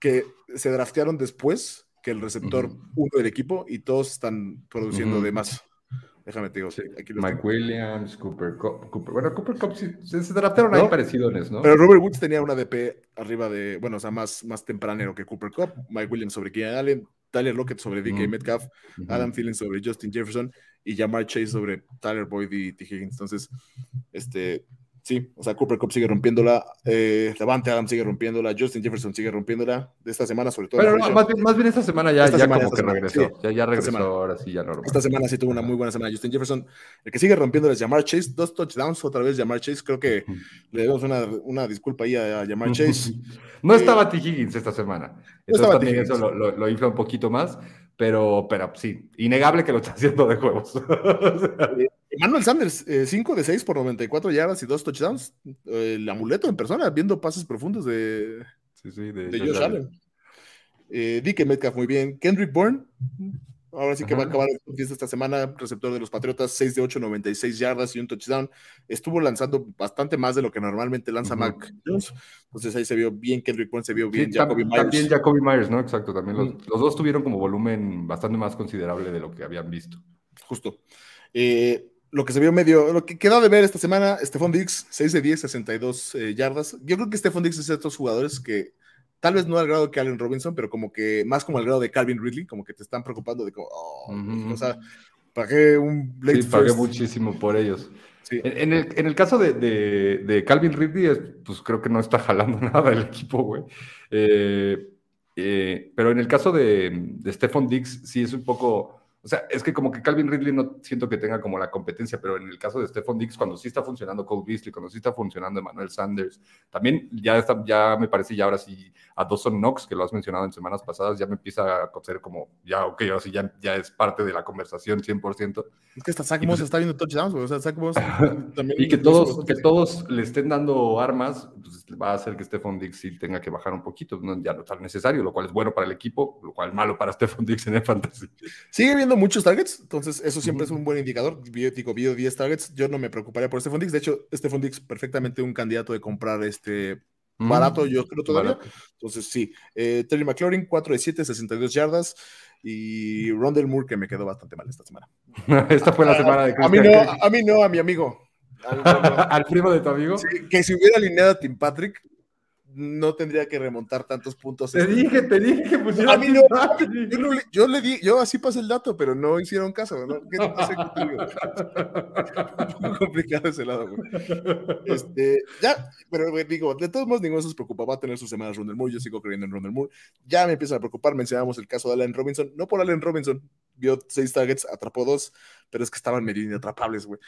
que se draftearon después que el receptor uno del equipo y todos están produciendo de más. Déjame te digo. Aquí Mike Williams, Cooper Cup. bueno, Cooper Cup se, se draftearon ahí parecidos, ¿no? Pero Robert Woods tenía una DP arriba de, bueno, o sea, más, más tempranero que Cooper Cup. Mike Williams sobre Keenan Allen, Tyler Lockett sobre DK Metcalf, Adam Thielen sobre Justin Jefferson y Jamar Chase sobre Tyler Boyd y T. Higgins. Entonces, este, sí, o sea, Cooper Cup sigue rompiéndola, eh, Levante Adam sigue rompiéndola, Justin Jefferson sigue rompiéndola, de esta semana sobre todo. Pero más, bien, más, bien, esta semana ya, ya como que regresó, ya, ya regresó, ahora sí ya no. Esta semana sí tuvo una muy buena semana Justin Jefferson, el que sigue rompiéndola es Jamar Chase, dos touchdowns otra vez Jamar Chase, creo que le debemos una, una disculpa ahí a, Jamar Chase. [LAUGHS] no estaba T. Higgins esta semana, entonces también eso lo, lo, lo infla un poquito más, pero, pero sí, innegable que lo está haciendo de juegos. [LAUGHS] Manuel Sanders, 5 eh, de 6 por 94 yardas y 2 touchdowns. el amuleto en persona, viendo pases profundos de, sí, sí, de, Josh Allen. Eh, DK Metcalf muy bien. Kendrick Bourne, ahora sí que va a acabar esta semana, receptor de los Patriotas, 6 de 8, 96 yardas y un touchdown. Estuvo lanzando bastante más de lo que normalmente lanza Mac Jones. Entonces ahí se vio bien Kendrick Bourne, se vio bien Jacoby Myers. También Jacoby Myers, ¿no? Exacto, también los, los, dos tuvieron como volumen bastante más considerable de lo que habían visto. Justo. Eh, lo que se vio medio, lo que quedó de ver esta semana, Stephon Diggs, 6 de 10, 62 eh, yardas. Yo creo que Stephon Diggs es de estos jugadores que tal vez no al grado que Allen Robinson, pero como que más como al grado de Calvin Ridley, como que te están preocupando de como, oh, o sea, pagué un Blade Sí, pagué muchísimo por ellos. En, el, en, el, caso de, de, Calvin Ridley, pues creo que no está jalando [LAUGHS] nada el equipo, güey. Eh, eh, pero en el caso de, de Stephon Diggs, sí es un poco o sea, es que como que Calvin Ridley no siento que tenga como la competencia, pero en el caso de Stephon Diggs, cuando sí está funcionando Cole Beasley, cuando sí está funcionando Emmanuel Sanders, también ya, está, ya me parece ya ahora sí a Dawson Knox, que lo has mencionado en semanas pasadas, ya me empieza a conocer como, ya, ok, ahora sí ya, ya es parte de la conversación 100%. Es que hasta Zach Moss pues está viendo touchdowns, o sea, Zach Moss [LAUGHS] también. y que todos, que todos le estén dando armas, pues va a hacer que Stephon Diggs sí tenga que bajar un poquito, ya no tan necesario, lo cual es bueno para el equipo, lo cual es malo para Stephon Diggs en el fantasy. Sigue viendo muchos targets, entonces eso siempre es un buen indicador. Digo, vio 10 targets, yo no me preocuparía por Stephon Diggs. De hecho, Stephon Diggs perfectamente un candidato de comprar este barato, yo creo todavía. Entonces, sí. Eh, Terry McLaurin, 4 de 7, 62 yardas. Y Rondell Moore, que me quedó bastante mal esta semana. [LAUGHS] esta fue la semana de a mí, no, a mí no, a mi amigo. [LAUGHS] Al, primo de tu amigo. que si hubiera alineado a Tim Patrick, no tendría que remontar tantos puntos. Te dije, te dije que pusiera. A mí no, yo, le di, yo así pasé el dato, pero no hicieron caso, ¿no? ¿Qué te pasa [LAUGHS] Un complicado ese lado, Este, ya, pero digo, de todos modos, ninguno se preocupa. Va a tener sus semanas Ronald Moore. Yo sigo creyendo en Ronald Moore. Ya me empieza a preocupar. Mencionamos el caso de Allen Robinson. No por Allen Robinson. Vio seis targets, atrapó dos, pero es que estaban medio inatrapables, güey.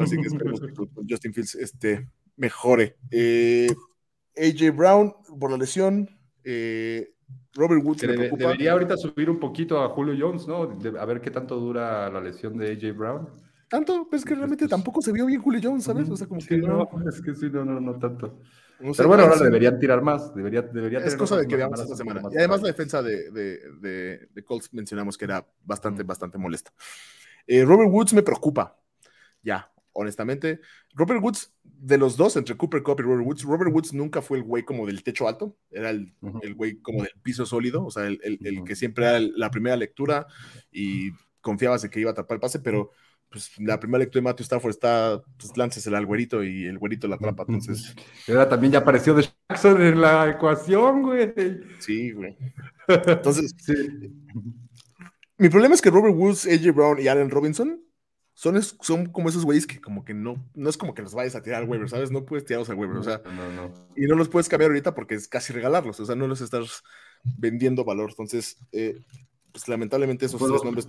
Así que esperemos que [LAUGHS] Justin Fields este, mejore. Eh, AJ Brown por la lesión. Eh, Robert Woods Debería ahorita subir un poquito a Julio Jones, ¿no? a ver qué tanto dura la lesión de AJ Brown. Tanto, pues es que realmente tampoco se vio bien Julio Jones, ¿sabes? O sea, como que no. Es que sí, no, no, no tanto. Pero bueno, ahora deberían tirar más. Debería, debería es cosa de que veamos esta semana. Y además la defensa de, de, de, Colts mencionamos que era bastante, bastante molesta. Eh, Robert Woods me preocupa. Ya, honestamente. Robert Woods, de los dos, entre Cooper Cup y Robert Woods, Robert Woods nunca fue el güey como del techo alto, era el, güey como del piso sólido, o sea, el, que siempre era la primera lectura y confiabas en que iba a atrapar el pase, pero pues la primera lectura de Matthew Stafford está, pues láncesela al güerito y el güerito la atrapa, entonces. Ahora también ya apareció de Jackson en la ecuación, güey. Sí, güey. [LAUGHS] Entonces, mi problema es que Robert Woods, AJ Brown y Allen Robinson son, son como esos güeyes que como que no, no es como que los vayas a tirar al Weber, ¿sabes? No puedes tirarlos al Weber, o sea, y no los puedes cambiar ahorita porque es casi regalarlos, o sea, no los estás vendiendo valor, entonces, eh, pues lamentablemente esos tres nombres...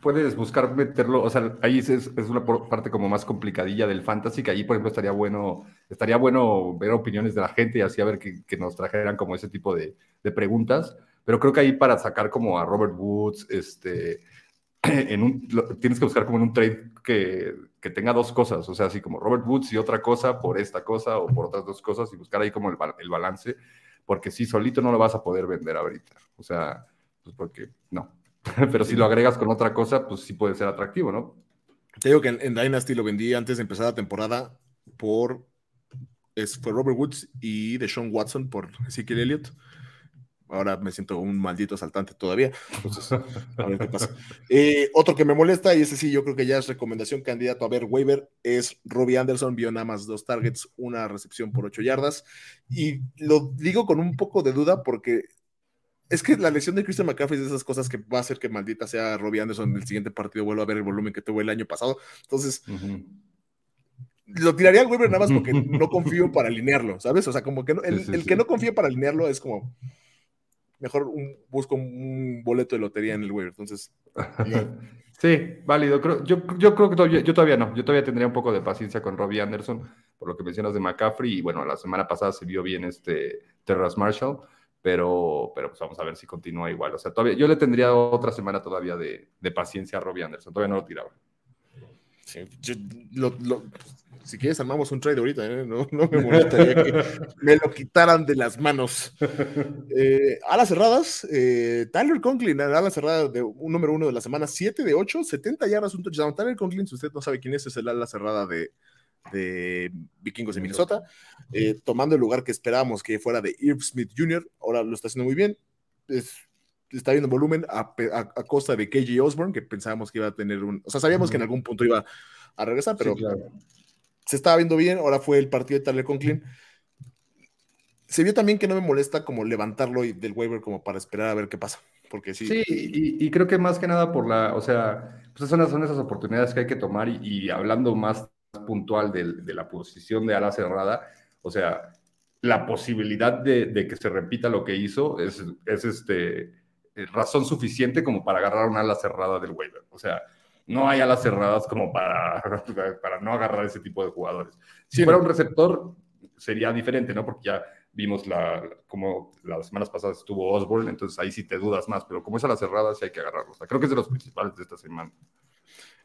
Puedes buscar meterlo, o sea, ahí es, es, una parte como más complicadilla del fantasy, que ahí, por ejemplo, estaría bueno, estaría bueno ver opiniones de la gente y así a ver que, que nos trajeran como ese tipo de, de preguntas, pero creo que ahí para sacar como a Robert Woods, este [CLEARS THROAT] en un, tienes que buscar como en un trade que, que, tenga dos cosas, o sea, así como Robert Woods y otra cosa por esta cosa o por otras dos cosas y buscar ahí como el, el balance, porque si solito no lo vas a poder vender ahorita, o sea, pues porque no, [LAUGHS] pero si lo agregas con otra cosa, pues sí puede ser atractivo, ¿no? Te digo que en, Dynasty lo vendí antes de empezar la temporada por, fue Robert Woods y Deshaun Watson por Ezekiel Elliott ahora me siento un maldito asaltante todavía. Entonces, a ver qué pasa. [LAUGHS] Eh, otro que me molesta, y ese sí, yo creo que ya es recomendación candidato a ver waiver, es Robbie Anderson, vio nada más dos targets, una recepción por ocho yardas. Y lo digo con un poco de duda porque es que la lesión de Christian McCaffrey es de esas cosas que va a hacer que maldita sea Robbie Anderson en el siguiente partido vuelva a ver el volumen que tuvo el año pasado. Entonces, lo tiraría al waiver nada más porque [LAUGHS] no confío para alinearlo, ¿sabes? O sea, como que el, el que no confío para alinearlo es como mejor un, busco un boleto de lotería en el web. Entonces. [LAUGHS] sí, válido. yo, yo creo que todavía, yo todavía no. Yo todavía tendría un poco de paciencia con Robbie Anderson, por lo que mencionas de McCaffrey. Y bueno, la semana pasada se vio bien este Terras Marshall, pero, pero pues vamos a ver si continúa igual. O sea, todavía yo le tendría otra semana todavía de, de paciencia a Robbie Anderson. Todavía no lo tiraba. Sí, si quieres armamos un trade ahorita, ¿eh? no, me molestaría que [LAUGHS] me lo quitaran de las manos. Eh, alas cerradas, eh, Tyler Conklin, ala cerrada de un número uno de la semana, 7 de 8, 70 yardas, un touchdown. Tyler Conklin, si usted no sabe quién es, es el ala cerrada de, de Vikingos de Minnesota, eh, tomando el lugar que esperábamos que fuera de Irv Smith Jr., ahora lo está haciendo muy bien. está viendo volumen a, costa de KJ Osborne, que pensábamos que iba a tener un. O sea, sabíamos que en algún punto iba a regresar, pero se estaba viendo bien. Ahora fue el partido de Tyler Conklin. Se vio también que no me molesta como levantarlo del waiver como para esperar a ver qué pasa. Porque sí. Sí, y, creo que más que nada por la, o sea, pues son, son esas oportunidades que hay que tomar y, hablando más puntual de, la posición de ala cerrada, o sea, la posibilidad de, que se repita lo que hizo es, es este, razón suficiente como para agarrar una ala cerrada del waiver. O sea, no hay alas cerradas como para, [LAUGHS] para no agarrar ese tipo de jugadores. Si fuera un receptor, sería diferente, ¿no? Porque ya vimos la, como las semanas pasadas estuvo Osborne, entonces ahí sí te dudas más, pero como es a las cerradas, sí hay que agarrarlo. creo que es de los principales de esta semana.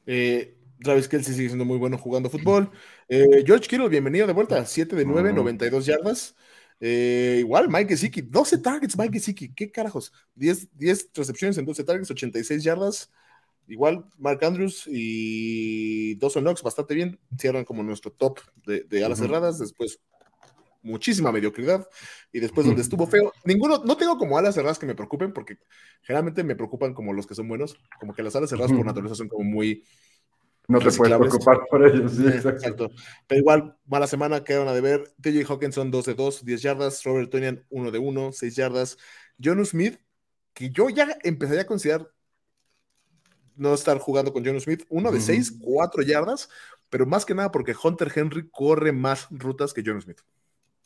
Eh, Travis Kelsey sigue siendo muy bueno jugando fútbol. Eh, George Kittle, bienvenido de vuelta. 7 de 9, 92 yardas. Eh, igual, Mike Gesicki, 12 targets, Mike Gesicki, qué carajos. 10, 10 recepciones en 12 targets, 86 yardas. Igual, Mark Andrews y Dawson Knox bastante bien, cierran como nuestro top de, alas cerradas, después muchísima mediocridad, y después donde estuvo feo, ninguno, no tengo como alas cerradas que me preocupen, porque generalmente me preocupan como los que son buenos, como que las alas cerradas por naturaleza son como muy... No te puedes preocupar por ellos, sí, exacto. Pero igual, mala semana, quedaron a deber. TJ Hawkinson 2 de 2, 10 yardas. Robert Tonian 1 de 1, 6 yardas. John Smith, que yo ya empezaría a considerar no estar jugando con John Smith. Uno de seis, cuatro yardas, pero más que nada porque Hunter Henry corre más rutas que John Smith.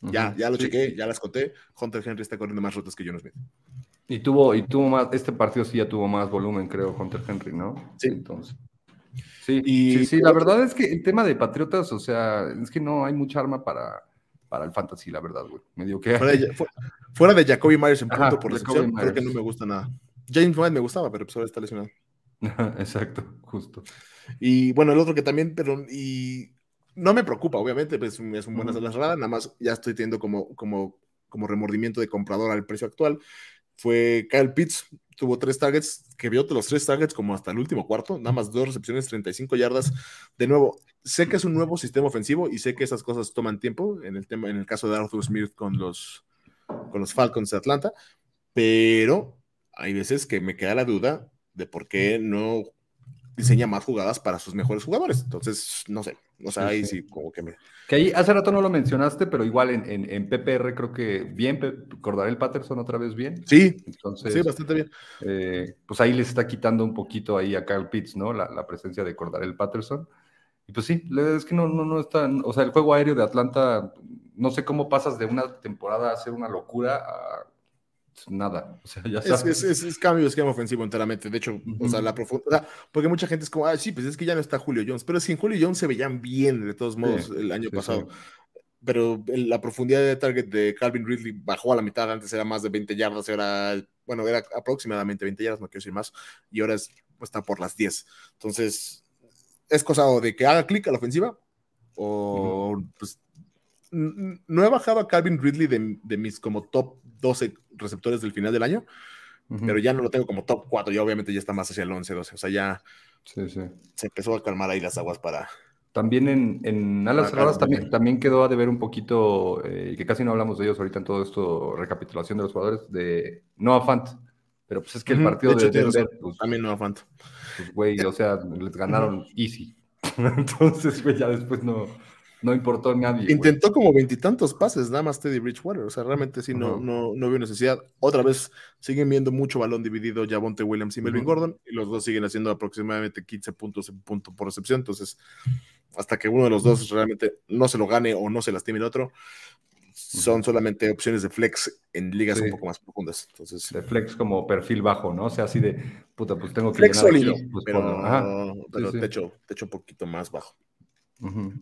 Ya, ya lo chequé, ya las conté. Hunter Henry está corriendo más rutas que John Smith. Y tuvo, y tuvo más, este partido sí ya tuvo más volumen, creo, Hunter Henry, ¿no? Sí. Entonces. Sí, y, sí, la verdad es que el tema de Patriotas, o sea, es que no hay mucha arma para, para el fantasy, la verdad, güey. Medio que... Fuera de, Jacoby Myers en punto por recepción, creo que no me gusta nada. James White me gustaba, pero pues ahora está lesionado. [LAUGHS] Exacto, justo. Y bueno, el otro que también, pero y no me preocupa, obviamente, pues es un buena uh nada más ya estoy teniendo como, como, como remordimiento de comprador al precio actual. Fue Kyle Pitts, tuvo tres targets, que vio los tres targets como hasta el último cuarto, nada más dos recepciones, 35 yardas. De nuevo, sé que es un nuevo sistema ofensivo y sé que esas cosas toman tiempo, en el, tema, en el caso de Arthur Smith con los, con los Falcons de Atlanta, pero hay veces que me queda la duda de por qué no diseña más jugadas para sus mejores jugadores. Entonces, no sé, o sea, ahí sí, como que me... Que ahí hace rato no lo mencionaste, pero igual en, en, PPR creo que bien, el Patterson otra vez bien. Sí, Entonces, sí, bastante bien. Eh, pues ahí les está quitando un poquito ahí a Kyle Pitts, ¿no? La, la presencia de el Patterson. Y pues sí, es que no, no, no está, o sea, el juego aéreo de Atlanta, no sé cómo pasas de una temporada a ser una locura a nada. O sea, ya es, es, es, cambio de esquema ofensivo enteramente. De hecho, o sea, la profundidad. Porque mucha gente es como, ah, sí, pues es que ya no está Julio Jones. Pero si en Julio Jones se veían bien, de todos modos, el año pasado. Pero la profundidad de target de Calvin Ridley bajó a la mitad. Antes era más de 20 yardas, era, bueno, era aproximadamente 20 yardas, no quiero decir más. Y ahora es, está por las 10. Entonces, es cosa de que haga clic a la ofensiva o pues no he bajado a Calvin Ridley de, de, mis como top 12 receptores del final del año, pero ya no lo tengo como top 4, ya obviamente ya está más hacia el 11, 12, o sea, ya se empezó a calmar ahí las aguas para... También en, en alas cerradas también, también quedó a deber un poquito, eh, que casi no hablamos de ellos ahorita en todo esto, recapitulación de los jugadores, de Noah Fant, pero pues es que el partido de, Denver, pues, también Noah Fant. Pues güey, o sea, les ganaron easy. [LAUGHS] Entonces, güey, ya después no no importó nadie. Intentó como veintitantos pases, nada más Teddy Bridgewater. O sea, realmente sí, no, no, no vio necesidad. Otra vez siguen viendo mucho balón dividido Javonte Williams y Melvin Gordon, y los dos siguen haciendo aproximadamente 15 puntos en punto por recepción. Entonces, hasta que uno de los dos realmente no se lo gane o no se lastime el otro, son solamente opciones de flex en ligas un poco más profundas. Entonces, de flex como perfil bajo, ¿no? O sea, así de puta, pues tengo que. Flex sólido, pues, pero, pero te, echo, te echo un poquito más bajo.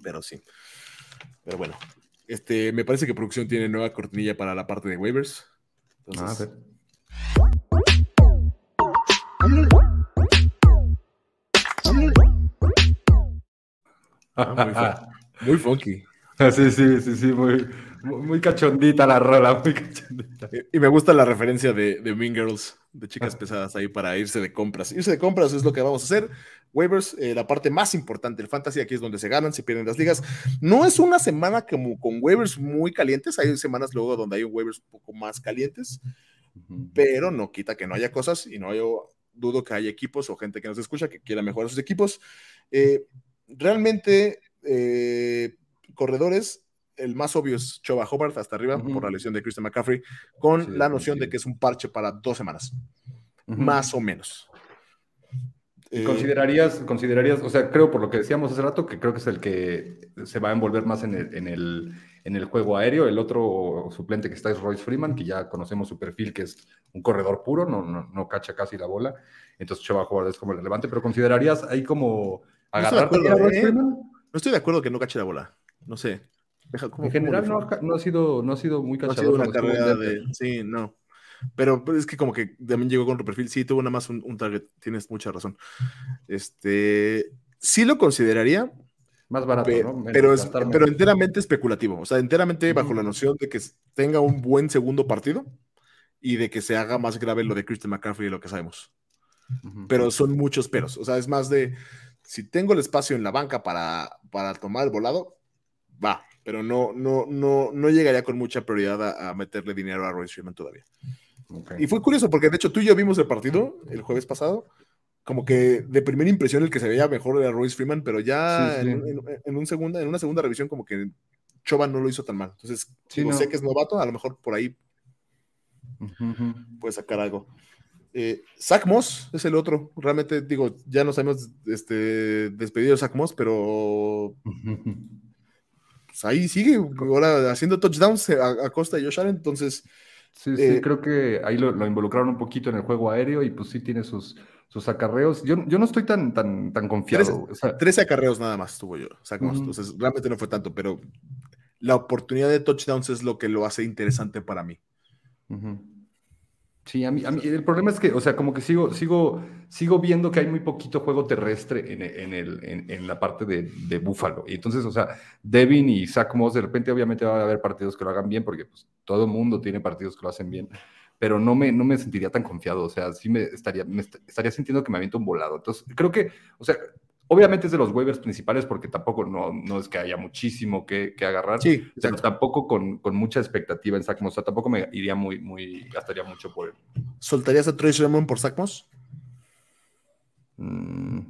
Pero sí. Pero bueno, este, me parece que producción tiene nueva cortinilla para la parte de waivers. Entonces, ah, Ah, [LAUGHS] muy, funky. Sí, sí, sí, sí, muy, muy cachondita la rola, muy cachondita. Y, me gusta la referencia de, de Mean Girls, de chicas pesadas ahí para irse de compras. Irse de compras es lo que vamos a hacer. Waivers, eh, la parte más importante, el fantasy, aquí es donde se ganan, se pierden las ligas. No es una semana como con waivers muy calientes, hay semanas luego donde hay waivers un poco más calientes, pero no quita que no haya cosas y no yo dudo que haya equipos o gente que nos escucha que quiera mejorar sus equipos. Eh, realmente, eh, corredores, el más obvio es Choba Hobart hasta arriba por la lesión de Christian McCaffrey, con la noción de que es un parche para dos semanas, más o menos. Eh, ¿Considerarías, considerarías, o sea, creo por lo que decíamos hace rato, que creo que es el que se va a envolver más en el, en el, en el juego aéreo. El otro suplente que está es Royce Freeman, que ya conocemos su perfil, que es un corredor puro, no, no, no cacha casi la bola. Entonces Cheva jugar es como relevante, pero ¿considerarías ahí como agarrar a Royce ¿eh? Freeman? No estoy de acuerdo que no cache la bola, no sé. en general no, no, ha sido, no ha sido muy cachador. No ha sido una carrera de... Sí, no. Pero es que como que también llegó con otro perfil. Sí, tuvo nada más un, target. Tienes mucha razón. Este, sí lo consideraría. Más barato, ¿no? pero, pero enteramente especulativo. O sea, enteramente bajo la noción de que tenga un buen segundo partido y de que se haga más grave lo de Christian McCaffrey y lo que sabemos. Pero son muchos peros. O sea, es más de si tengo el espacio en la banca para, para tomar el volado, va. Pero no, no, no, no llegaría con mucha prioridad a, meterle dinero a Royce Freeman todavía. Y fue curioso porque de hecho tú y yo vimos el partido el jueves pasado, como que de primera impresión el que se veía mejor era Royce Freeman, pero ya En, un segunda, en una segunda revisión como que Choban no lo hizo tan mal. Entonces, si no. sé que es novato, a lo mejor por ahí puede sacar algo. Eh, Zach Moss es el otro. Realmente, digo, ya nos hemos este, despedido de Zach Moss, pero pues ahí sigue ahora haciendo touchdowns a, costa de Josh Allen. Entonces, Sí, sí, eh, creo que ahí lo, involucraron un poquito en el juego aéreo y pues sí tiene sus, sus acarreos. Yo, yo no estoy tan, tan, tan confiado. 13, acarreos nada más tuvo yo, entonces realmente no fue tanto, pero la oportunidad de touchdowns es lo que lo hace interesante para mí. Sí, a mí, el problema es que, o sea, como que sigo, sigo, sigo viendo que hay muy poquito juego terrestre en, en, el, en, la parte de, de Búfalo. Y entonces, o sea, Devin y Zach Moss, de repente, obviamente va a haber partidos que lo hagan bien, porque pues, todo el mundo tiene partidos que lo hacen bien, pero no me, no me sentiría tan confiado. O sea, sí me estaría, me estaría sintiendo que me aviento un volado. Entonces, creo que, o sea, Obviamente es de los waivers principales porque tampoco no, no es que haya muchísimo que, que agarrar. Sí, pero tampoco con, con, mucha expectativa en Sacmos. O sea, tampoco me iría muy, muy, gastaría mucho por él. ¿Soltarías a Trace Raymond por Sacmos? Mm,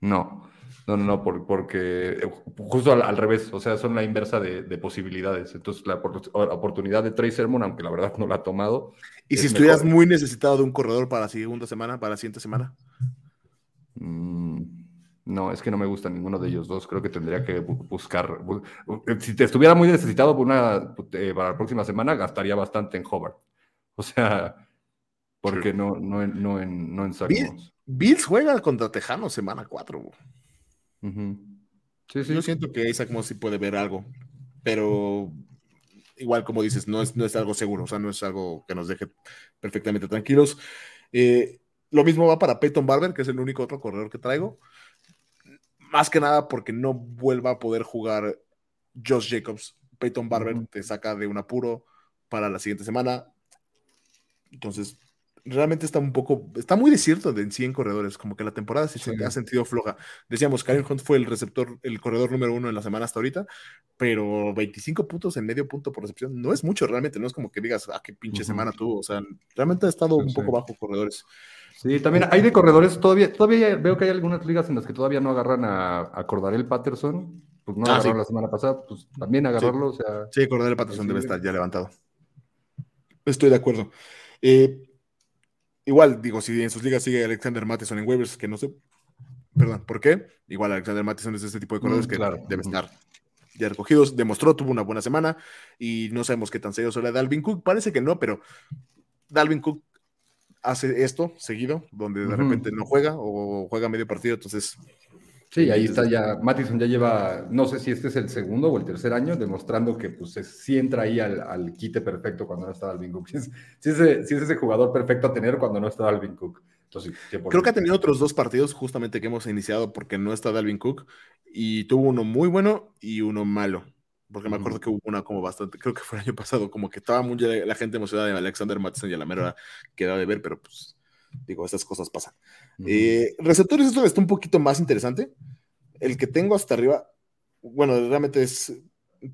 no. No, no, no, porque justo al, revés, o sea, son la inversa de, de posibilidades. Entonces, la, oportunidad de Trace Sermon, aunque la verdad no la ha tomado. ¿Y si estuvieras muy necesitado de un corredor para la segunda semana, para la siguiente semana? Mm, no, es que no me gusta ninguno de ellos dos. Creo que tendría que buscar. Si te estuviera muy necesitado una, eh, para la próxima semana, gastaría bastante en Hobart. [LAUGHS] O sea, porque no, no, no en, no en Bills juega contra Tejano semana 4. Yo siento que Isaac Moss sí puede ver algo, pero igual como dices, no es, no es algo seguro, o sea, no es algo que nos deje perfectamente tranquilos. Eh, lo mismo va para Peyton Barber, que es el único otro corredor que traigo más que nada porque no vuelva a poder jugar Josh Jacobs. Peyton Barber te saca de un apuro para la siguiente semana. Entonces, realmente está un poco, está muy desierto de en 100 corredores, como que la temporada se ha sentido floja. Decíamos, Karen Hunt fue el receptor, el corredor número uno en la semana hasta ahorita, pero 25 puntos en medio punto por recepción no es mucho realmente, no es como que digas, ah, qué pinche semana tuvo, o sea, realmente ha estado un poco bajo corredores. Sí, también hay de corredores, todavía, todavía veo que hay algunas ligas en las que todavía no agarran a, a Cordarel Patterson, pues no ah, agarraron la semana pasada, pues también agarrarlo, o sea. Sí, Cordarel Patterson debe estar ya levantado. Estoy de acuerdo. Eh, igual, digo, si en sus ligas sigue Alexander Matheson en waivers, que no sé, perdón, ¿por qué? Igual Alexander Matheson es este tipo de corredores mm, que deben estar ya recogidos. Demostró, tuvo una buena semana y no sabemos qué tan serio será Dalvin Cook. Parece que no, pero Dalvin Cook hace esto seguido, donde de repente no juega o juega medio partido, entonces Sí, ahí está ya, Mattison ya lleva, no sé si este es el segundo o el tercer año, demostrando que pues sí entra ahí al, quite perfecto cuando no está Alvin Cook. [LAUGHS] Sí es, ese, jugador perfecto a tener cuando no está Alvin Cook. Entonces, Creo que ha tenido otros dos partidos justamente que hemos iniciado porque no está Dalvin Cook y tuvo uno muy bueno y uno malo. Porque me acuerdo que hubo una como bastante, creo que fue el año pasado, como que estaba muy la gente emocionada de Alexander Mattison y a la mera quedaba de ver, pero pues digo, estas cosas pasan. Eh, receptores, esto está un poquito más interesante. El que tengo hasta arriba, bueno, realmente es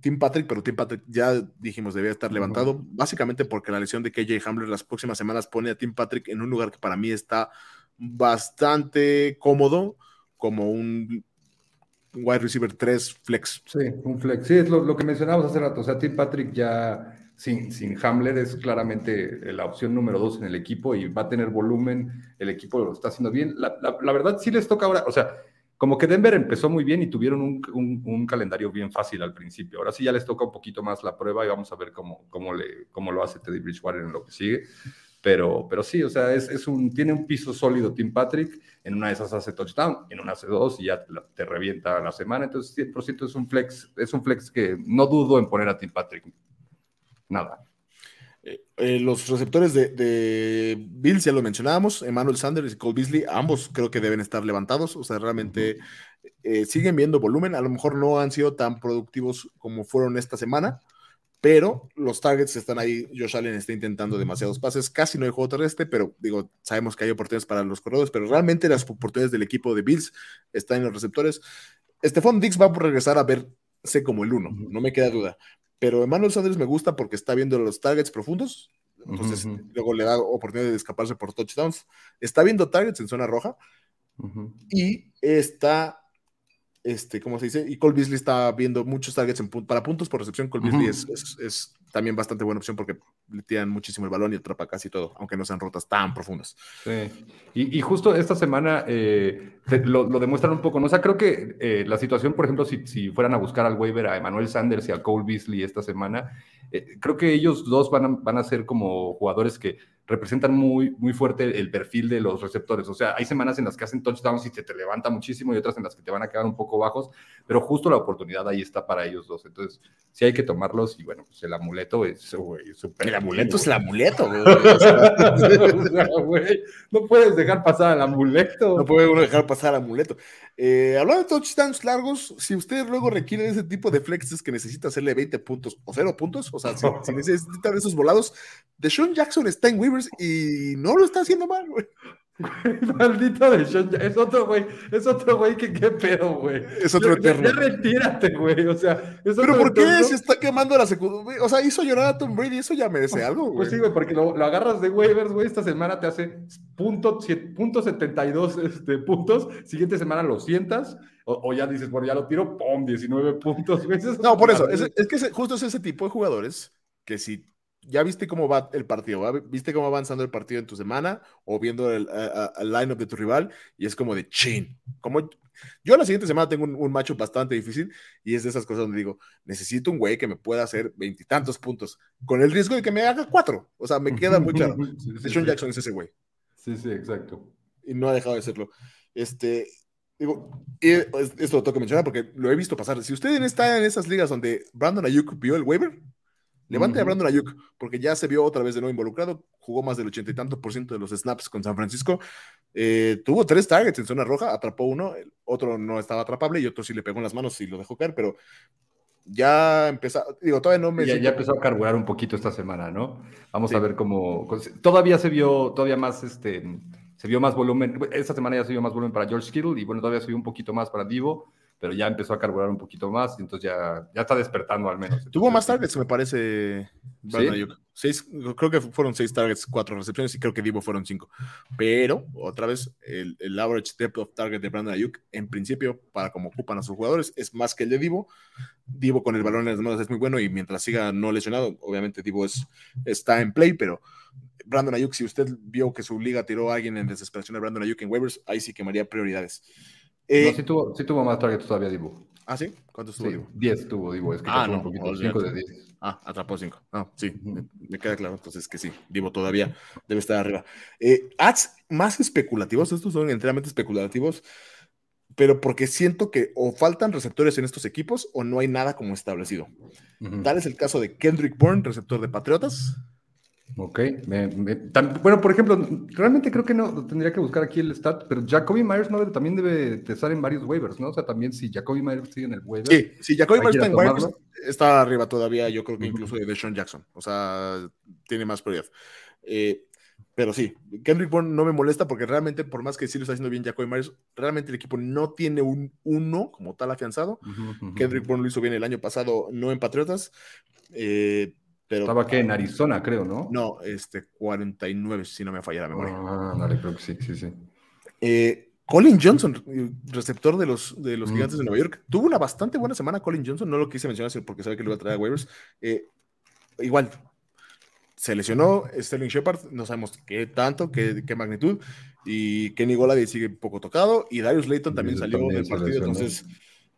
Tim Patrick, pero Tim Patrick ya dijimos debía estar levantado, básicamente porque la lesión de KJ Hamler las próximas semanas pone a Tim Patrick en un lugar que para mí está bastante cómodo, como un wide receiver 3 flex. Sí, un flex. Sí, es lo, que mencionábamos hace rato. O sea, Tim Patrick ya sin, sin Hamler es claramente la opción número 2 en el equipo y va a tener volumen. El equipo lo está haciendo bien. La, la verdad, sí les toca ahora. O sea, como que Denver empezó muy bien y tuvieron un, calendario bien fácil al principio. Ahora sí ya les toca un poquito más la prueba y vamos a ver cómo, cómo, le, cómo lo hace Teddy Bridgewater en lo que sigue. Pero, pero sí, o sea, es, es, un, tiene un piso sólido Tim Patrick. En una de esas hace touchdown, en una hace dos y ya te, revienta la semana. Entonces, 100% es un flex, es un flex que no dudo en poner a Tim Patrick. Nada. Eh, eh, los receptores de, de, Bills, ya lo mencionábamos, Emmanuel Sanders y Cole Beasley, ambos creo que deben estar levantados, o sea, realmente eh, siguen viendo volumen, a lo mejor no han sido tan productivos como fueron esta semana, pero los targets están ahí, Josh Allen está intentando demasiados pases, casi no hay juego terrestre, pero digo, sabemos que hay oportunidades para los corredores, pero realmente las oportunidades del equipo de Bills están en los receptores. Stephon Dix va a regresar a verse como el uno, no me queda duda, pero Emmanuel Sanders me gusta porque está viendo los targets profundos, entonces luego le da oportunidad de escaparse por touchdowns. Está viendo targets en zona roja y está, este, ¿cómo se dice? Y Cole Beasley está viendo muchos targets para puntos por recepción. Cole Beasley es, también bastante buena opción porque le tiran muchísimo el balón y atrapa casi todo, aunque no sean rotas tan profundas. Sí. Y, justo esta semana eh, lo, demuestran un poco, ¿no? O sea, creo que eh, la situación, por ejemplo, si, si, fueran a buscar al waiver a Emmanuel Sanders y a Cole Beasley esta semana, eh, creo que ellos dos van a, van a ser como jugadores que representan muy, muy fuerte el perfil de los receptores. O sea, hay semanas en las que hacen touchdowns y se te levanta muchísimo y otras en las que te van a quedar un poco bajos, pero justo la oportunidad ahí está para ellos dos. Entonces, sí hay que tomarlos y bueno, pues el amuleto es súper. El amuleto es el amuleto, [LAUGHS] güey. no puedes dejar pasar el amuleto. No puede uno dejar pasar el amuleto. Eh, hablando de touchdowns largos, si ustedes luego requieren ese tipo de flexes que necesita hacerle 20 puntos o 0 puntos, o sea, si, si [LAUGHS] necesitan esos volados, Deshaun Jackson está en Y no lo está haciendo mal, güey. [LAUGHS] Maldito Deshaun Jackson. Es otro güey, es otro güey que qué pedo, güey. Es otro eterno. Ya, retírate, güey. O sea, es Pero ¿por qué se está quemando la secundaria? O sea, hizo llorar a Tom Brady, eso ya merece algo, güey. Pues sí, güey, porque lo, agarras de waivers, güey. Esta semana te hace punto, punto 72 este, puntos. Siguiente semana lo sientas. O, ya dices, bueno, ya lo tiro, ¡pum! 19 puntos, güey. No, por eso. Es, es que justo es ese tipo de jugadores que si ya viste cómo va el partido, viste cómo va avanzando el partido en tu semana o viendo el, line-up de tu rival y es como de chin. Como yo la siguiente semana tengo un, macho bastante difícil y es de esas cosas donde digo, necesito un güey que me pueda hacer veintitantos puntos con el riesgo de que me haga cuatro. O sea, me queda muy claro. [LAUGHS] Sean Jackson es ese güey. Sí, sí, exacto. Y no ha dejado de serlo. Este, digo, esto lo tengo que mencionar porque lo he visto pasar. Si usted está en esas ligas donde Brandon Ayuk vio el waiver, Levante a Brandon Ayuk, porque ya se vio otra vez de nuevo involucrado, jugó más del ochenta y tanto por ciento de los snaps con San Francisco, eh, tuvo tres targets en zona roja, atrapó uno, el otro no estaba atrapable y otro sí le pegó en las manos y lo dejó caer, pero ya empezó, digo, todavía no me... Ya, ya empezó a carburar un poquito esta semana, ¿no? Vamos a ver cómo... Todavía se vio, todavía más, este, se vio más volumen, esta semana ya se vio más volumen para George Kittle y bueno, todavía se vio un poquito más para Divo pero ya empezó a carburar un poquito más, y entonces ya, ya está despertando al menos. Tuvo más targets, me parece, Seis, creo que fueron seis targets, cuatro recepciones, y creo que Divo fueron cinco. Pero, otra vez, el, el average depth of target de Brandon Ayuk, en principio, para como ocupan a sus jugadores, es más que el de Divo. Divo con el balón en las manos es muy bueno, y mientras siga no lesionado, obviamente Divo es, está en play, pero Brandon Ayuk, si usted vio que su liga tiró a alguien en desesperación a Brandon Ayuk en waivers, ahí sí quemaría prioridades. Eh, no, sí tuvo, sí tuvo más targets todavía Dibu. ¿Ah, sí? ¿Cuántos tuvo Dibu? 10 tuvo Dibu, es que ah, no, un poquito, 5 de 10. Ah, atrapó 5. Ah, sí, me, queda claro, entonces que sí, Dibu todavía debe estar arriba. Eh, ads más especulativos, estos son enteramente especulativos. pero porque siento que o faltan receptores en estos equipos o no hay nada como establecido. Tal es el caso de Kendrick Bourne, receptor de Patriotas. Ok, bueno, por ejemplo, realmente creo que no tendría que buscar aquí el stat, pero Jacoby Myers no también debe estar en varios waivers, ¿no? O sea, también si Jacoby Myers sigue en el waiver. Sí, si Jacoby Myers está en waivers, está arriba todavía, yo creo que incluso de Deshaun Jackson. O sea, tiene más prioridad. Eh, pero sí, Kendrick Bourne no me molesta porque realmente, por más que sí lo está haciendo bien Jacoby Myers, realmente el equipo no tiene un uno como tal afianzado. Kendrick Bourne lo hizo bien el año pasado, no en Patriotas. Eh, pero, Estaba que en Arizona, creo, ¿no? No, este 49, si no me falla la memoria. Ah, dale, creo que sí, sí, sí. Eh, Colin Johnson, receptor de los, de los gigantes de Nueva York, tuvo una bastante buena semana. Colin Johnson, no lo quise mencionar porque sabe que lo iba a traer a waivers. Eh, igual, se lesionó Sterling Shepard, no sabemos qué tanto, qué, qué magnitud, y Kenny Golady sigue un poco tocado, y Darius Layton también salió del partido, entonces,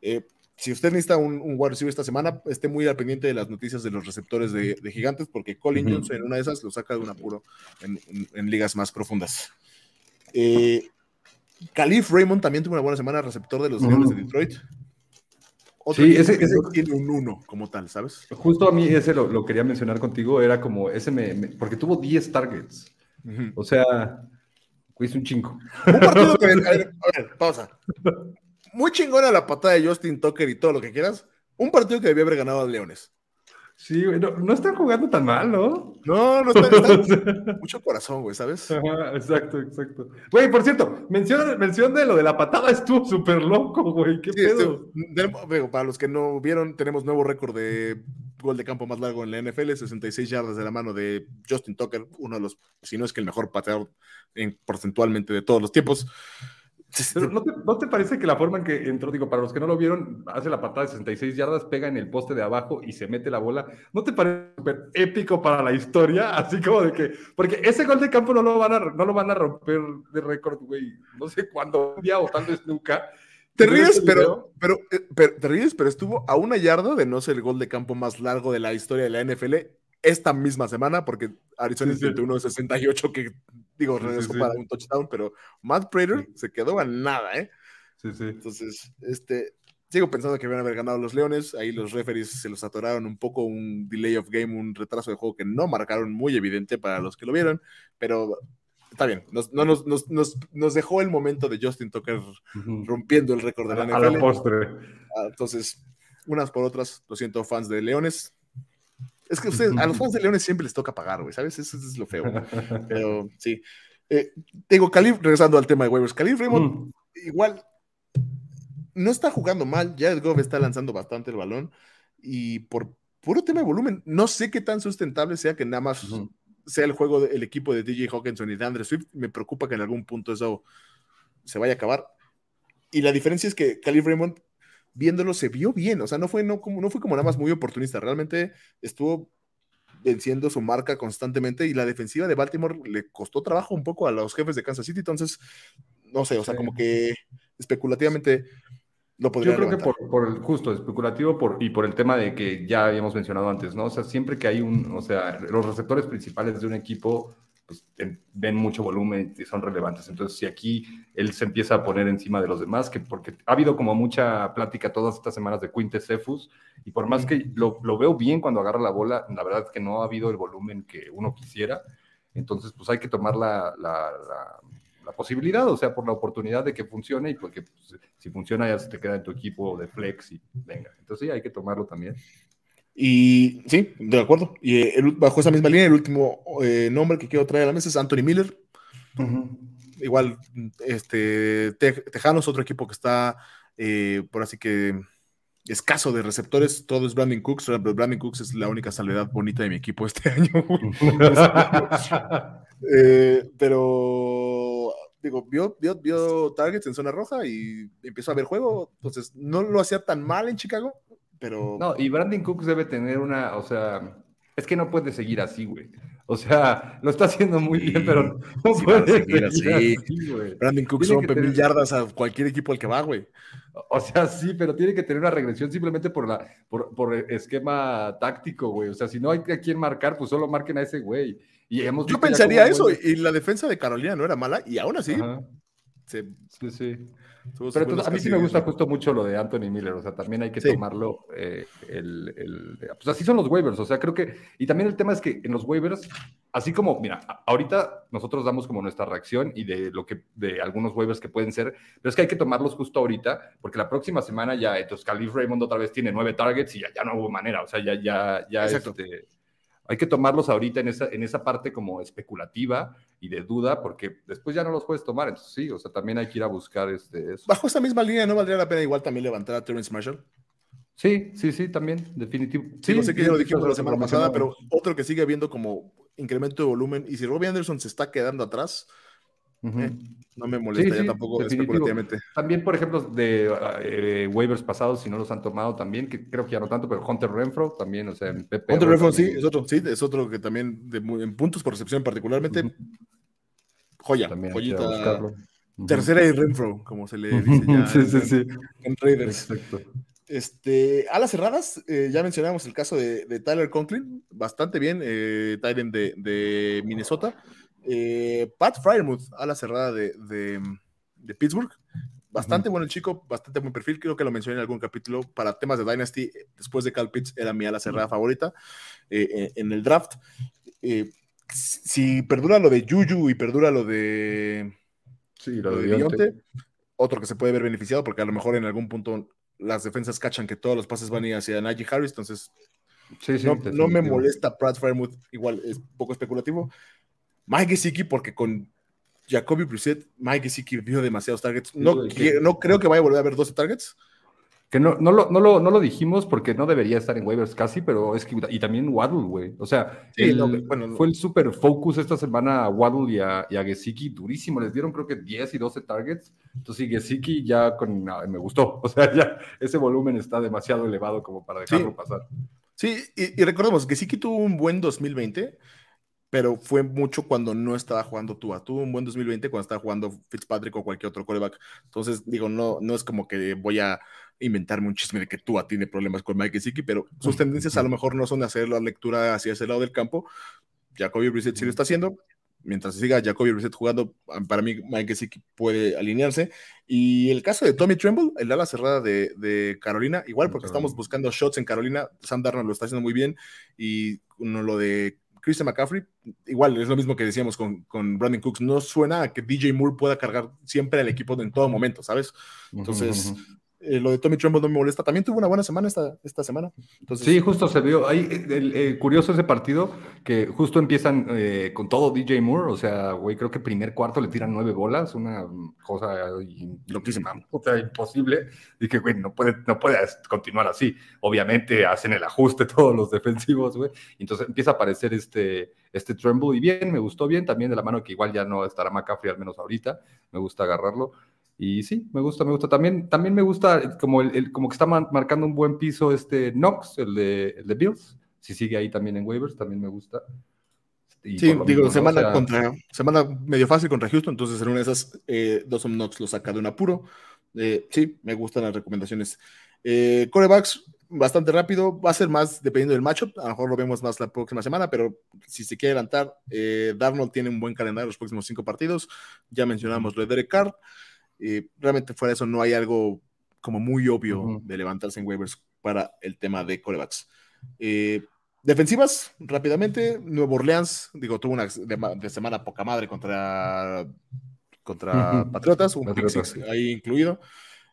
eh, si usted necesita un, un wide receiver esta semana, esté muy al pendiente de las noticias de los receptores de, gigantes, porque Colin Johnson en una de esas lo saca de un apuro en, ligas más profundas. Eh, Calif Raymond también tuvo una buena semana, receptor de los Leones de Detroit sí, ese, tiene un uno como tal, ¿sabes? Justo a mí ese lo, quería mencionar contigo, era como ese me, porque tuvo 10 targets. O sea, hizo un chingo. Un partido [LAUGHS] que, a ver, pausa. Muy chingona la patada de Justin Tucker y todo lo que quieras. Un partido que debía haber ganado a Leones. Sí, güey, no, están jugando tan mal, ¿no? No, no están, [LAUGHS] mucho corazón, güey, ¿sabes? exacto, exacto. Güey, por cierto, mención, mención de lo de la patada estuvo súper loco, güey, qué pedo. para los que no vieron, tenemos nuevo récord de gol de campo más largo en la NFL, 66 yardas de la mano de Justin Tucker, uno de los, si no es que el mejor pateador en, porcentualmente de todos los tiempos. ¿No, te, parece que la forma en que entró, digo, para los que no lo vieron, hace la patada de 66 yardas, pega en el poste de abajo y se mete la bola? ¿No te parece súper épico para la historia? [LAUGHS] Así como de que, porque ese gol de campo no lo van a, no lo van a romper de récord, güey, no sé cuándo, un día o tal vez nunca. Te ríes, pero, pero, eh, pero, te ríes, pero estuvo a una yarda de no ser el gol de campo más largo de la historia de la NFL esta misma semana, porque Arizona es 21-68 que Digo, regresó para un touchdown, pero Matt Prater se quedó a nada, ¿eh? Sí, sí. Entonces, este, sigo pensando que van a haber ganado los Leones. Ahí los referees se los atoraron un poco, un delay of game, un retraso de juego que no marcaron muy evidente para los que lo vieron, pero está bien. Nos, no, nos, nos, nos, dejó el momento de Justin Tucker rompiendo el récord de la NFL. A la postre. Ah, entonces, unas por otras, lo siento, fans de Leones, es que ustedes, a los fans de Leones siempre les toca pagar, güey, ¿sabes? Eso, es lo feo. [LAUGHS] Pero sí. Eh, digo, Calif, regresando al tema de waivers, Calif Raymond, igual, no está jugando mal. Ya el Goff está lanzando bastante el balón. Y por puro tema de volumen, no sé qué tan sustentable sea que nada más sea el juego del equipo de DJ Hawkinson y de Andre Swift. Me preocupa que en algún punto eso se vaya a acabar. Y la diferencia es que Calif Raymond viéndolo se vio bien, o sea, no fue, no, como, no fue como nada más muy oportunista, realmente estuvo venciendo su marca constantemente y la defensiva de Baltimore le costó trabajo un poco a los jefes de Kansas City, entonces, no sé, o sea, como que especulativamente lo podría Yo creo que por, el justo, especulativo por, y por el tema de que ya habíamos mencionado antes, ¿no? O sea, siempre que hay un, o sea, los receptores principales de un equipo pues, ven mucho volumen y son relevantes. Entonces, si aquí él se empieza a poner encima de los demás, que porque ha habido como mucha plática todas estas semanas de Quinte Cephus, y por más que lo, lo, veo bien cuando agarra la bola, la verdad es que no ha habido el volumen que uno quisiera. Entonces, pues hay que tomar la, la, la, posibilidad, o sea, por la oportunidad de que funcione, y porque pues, si funciona ya se te queda en tu equipo de flex y venga. Entonces, sí, hay que tomarlo también. Y sí, de acuerdo. Y eh, bajo esa misma línea, el último eh, nombre que quiero traer a la mesa es Anthony Miller. Igual, este, Tejanos, otro equipo que está, eh, por así que, escaso de receptores. Todo es Brandon Cooks. Brandon Cooks es la única salvedad bonita de mi equipo este [LAUGHS] año. [LAUGHS] pero digo, vio, vio, vio, targets en zona roja y empezó a ver juego. Entonces, no lo hacía tan mal en Chicago pero. No, y Brandon Cooks debe tener una, o sea, es que no puede seguir así, güey. O sea, lo está haciendo muy bien, pero no puede seguir así. Brandon Cooks rompe mil yardas a cualquier equipo al que va, güey. O sea, sí, pero tiene que tener una regresión simplemente por la por, por esquema táctico, güey. O sea, si no hay a quién marcar, pues solo marquen a ese güey. Y hemos Yo pensaría eso, y la defensa de Carolina no era mala, y aún así sí, sí. Pero a mí sí me gusta justo mucho lo de Anthony Miller, o sea, también hay que tomarlo, eh, el, el, pues así son los waivers, o sea, creo que, y también el tema es que en los waivers, así como, mira, ahorita nosotros damos como nuestra reacción y de lo que, de algunos waivers que pueden ser, pero es que hay que tomarlos justo ahorita, porque la próxima semana ya, entonces Calif Raymond otra vez tiene nueve targets y ya, ya no hubo manera, o sea, ya, ya, ya, este, hay que tomarlos ahorita en esa, en esa parte como especulativa y de duda, porque después ya no los puedes tomar. Entonces, sí, o sea, también hay que ir a buscar este, eso. Bajo esa misma línea, ¿no valdría la pena igual también levantar a Terrence Marshall? Sí, sí, sí, también, definitivo. Sí, no sé qué ya lo dijimos la semana pasada, pero otro que sigue habiendo como incremento de volumen, y si Robbie Anderson se está quedando atrás, eh, no me molesta tampoco especulativamente. También, por ejemplo, de eh, waivers pasados, si no los han tomado también, que creo que ya no tanto, pero Hunter Renfro también, o sea, en PP. Hunter Renfro sí, es otro, sí, es otro que también, de, en puntos por recepción particularmente, joya, joyita. Tercera y Renfro, como se le dice ya [LAUGHS] sí, sí, sí. en Raiders. Exacto. Este, alas cerradas, eh, ya mencionamos el caso de, Tyler Conklin, bastante bien, eh, de Minnesota. Eh, Pat Fryermuth, a la cerrada de, de, Pittsburgh. Bastante bueno el chico, bastante buen perfil. Creo que lo mencioné en algún capítulo. Para temas de Dynasty, después de Cal Pitts, era mi ala cerrada favorita eh, en el draft. Eh, si perdura lo de Juju y perdura lo de. Sí, lo, de, otro que se puede ver beneficiado, porque a lo mejor en algún punto las defensas cachan que todos los pases van a ir hacia Najee Harris, entonces no, me molesta Pat Fryermuth, igual es poco especulativo. Mike Gesicki, porque con Jacoby Brissett, Mike Gesicki vio demasiados targets. No, no creo que vaya a volver a ver 12 targets. Que no, no, lo, no, lo, no lo dijimos porque no debería estar en waivers casi, pero es que. Y también Waddle, güey. O sea, fue el super focus esta semana a Waddle y a, y a Gesicki durísimo. Les dieron creo que 10 y 12 targets. Entonces, sí, Gesicki ya con. me gustó. [LAUGHS] O sea, ya ese volumen está demasiado elevado como para dejarlo pasar. Sí, y, y recordemos, Gesicki tuvo un buen 2020 pero fue mucho cuando no estaba jugando Tua. Tuvo un buen 2020 cuando estaba jugando Fitzpatrick o cualquier otro coreback. Entonces, digo, no, no es como que voy a inventarme un chisme de que Tua tiene problemas con Mike Gesicki, pero sus tendencias a lo mejor no son de hacer la lectura hacia ese lado del campo. Jacoby Brissett sí lo está haciendo. Mientras siga Jacoby Brissett jugando, para mí Mike Gesicki puede alinearse. Y el caso de Tommy Tremble, el ala cerrada de, de Carolina, igual porque estamos buscando shots en Carolina, Sam Darnold lo está haciendo muy bien y uno lo de Christian McCaffrey, igual es lo mismo que decíamos con, con Brandon Cooks, no suena a que DJ Moore pueda cargar siempre al equipo en todo momento, ¿sabes? Entonces, eh, lo de Tommy Trumbull no me molesta. También tuvo una buena semana esta, esta semana. Entonces, sí, justo se vio. Ahí, el, curioso ese partido, que justo empiezan eh, con todo DJ Moore. O sea, güey, creo que primer cuarto le tiran nueve bolas, una cosa loquísima, sea, imposible. Dije, güey, no puede, no puede continuar así. Obviamente hacen el ajuste [LAUGHS] todos los defensivos, güey. Entonces empieza a aparecer este, este Tremble. Y bien, me gustó bien también de la mano que igual ya no estará McCaffrey, al menos ahorita. Me gusta agarrarlo. Y sí, me gusta, me gusta. También, también me gusta como, el, como que está marcando un buen piso este Knox, el de, el de Bills. Si sigue ahí también en waivers, también me gusta. sí, digo, semana, contra, semana medio fácil contra Houston, entonces en una de esas, eh, Dawson Knox lo saca de un apuro. Eh, sí, me gustan las recomendaciones. Eh, corebacks, bastante rápido, va a ser más dependiendo del matchup, a lo mejor lo vemos más la próxima semana, pero si se quiere adelantar, eh, Darnold tiene un buen calendario los próximos cinco partidos, ya mencionamos lo de Derek Carr, realmente fuera de eso no hay algo como muy obvio de levantarse en waivers para el tema de corebacks. Eh, defensivas, rápidamente, Nuevo Orleans, digo, tuvo una de, semana poca madre contra, contra Patriotas, un Patriotas. ahí incluido.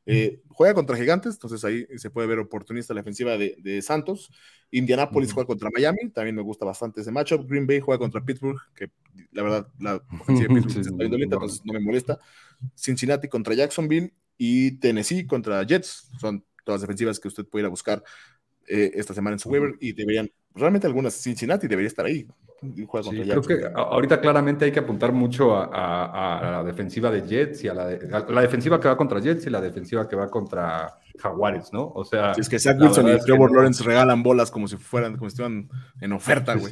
Eh, juega contra Gigantes, entonces ahí se puede ver oportunista la defensiva de, Santos. Indianapolis juega contra Miami, también me gusta bastante ese matchup. Green Bay juega contra Pittsburgh, que la verdad la ofensiva de Pittsburgh [LAUGHS] está viendo entonces no me molesta. Cincinnati contra Jacksonville y Tennessee contra Jets. Son todas defensivas que usted puede ir a buscar eh, esta semana en su waiver y deberían, realmente algunas, Cincinnati debería estar ahí. Creo que ahorita claramente hay que apuntar mucho a, la defensiva de Jets y a la, la, defensiva que va contra Jets y la defensiva que va contra Jaguares, ¿no? O sea, es que Zach Wilson y Trevor Lawrence regalan bolas como si fueran, como si estuvieran en oferta, güey.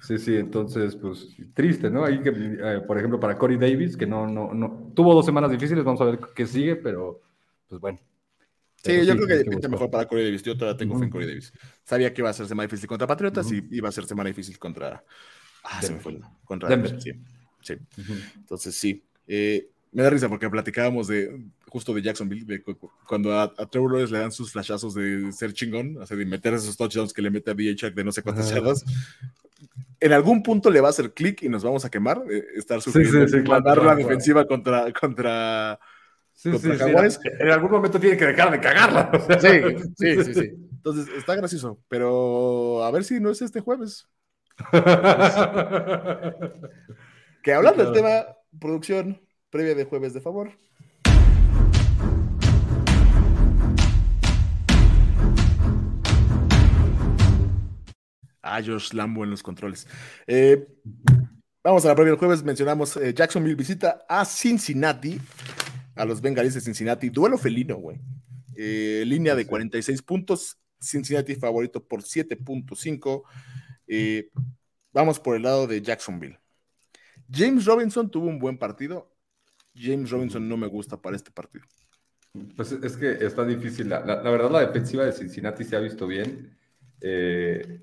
Sí, sí, entonces, pues triste, ¿no? Ahí que, eh, por ejemplo, para Corey Davis, que no, no, no, tuvo dos semanas difíciles, vamos a ver qué sigue, pero pues bueno. Sí, yo creo que pinta mejor para Corey Davis. Yo todavía tengo fe en Corey Davis. Sabía que iba a ser semana difícil contra Patriotas y iba a ser semana difícil contra. Ah, se me fue. Contra Denver. Sí. sí. Entonces, sí. Eh, Me da risa porque platicábamos de justo de Jacksonville, cuando a, Trevor Lawrence le dan sus flashazos de ser chingón, o sea, de meter esos touchdowns que le mete a DJ de no sé cuántas yardas. En algún punto le va a hacer clic y nos vamos a quemar, eh, estar sufriendo, sí, la defensiva contra, contra, En algún momento tiene que dejar de cagarla. Sí, [LAUGHS] sí, sí, sí. Entonces, está gracioso, pero a ver si no es este jueves. [LAUGHS] que hablando del tema producción, previa de jueves de favor. Ah, Josh Lambo en los controles. Eh, vamos a la previa del jueves. Mencionamos eh, Jacksonville visita a Cincinnati, a los Bengalíes de Cincinnati. Duelo felino, güey. Eh, línea de 46 puntos. Cincinnati favorito por 7.5. vamos por el lado de Jacksonville. James Robinson tuvo un buen partido. James Robinson no me gusta para este partido. Pues es que está difícil. La, verdad, la defensiva de Cincinnati se ha visto bien. Eh,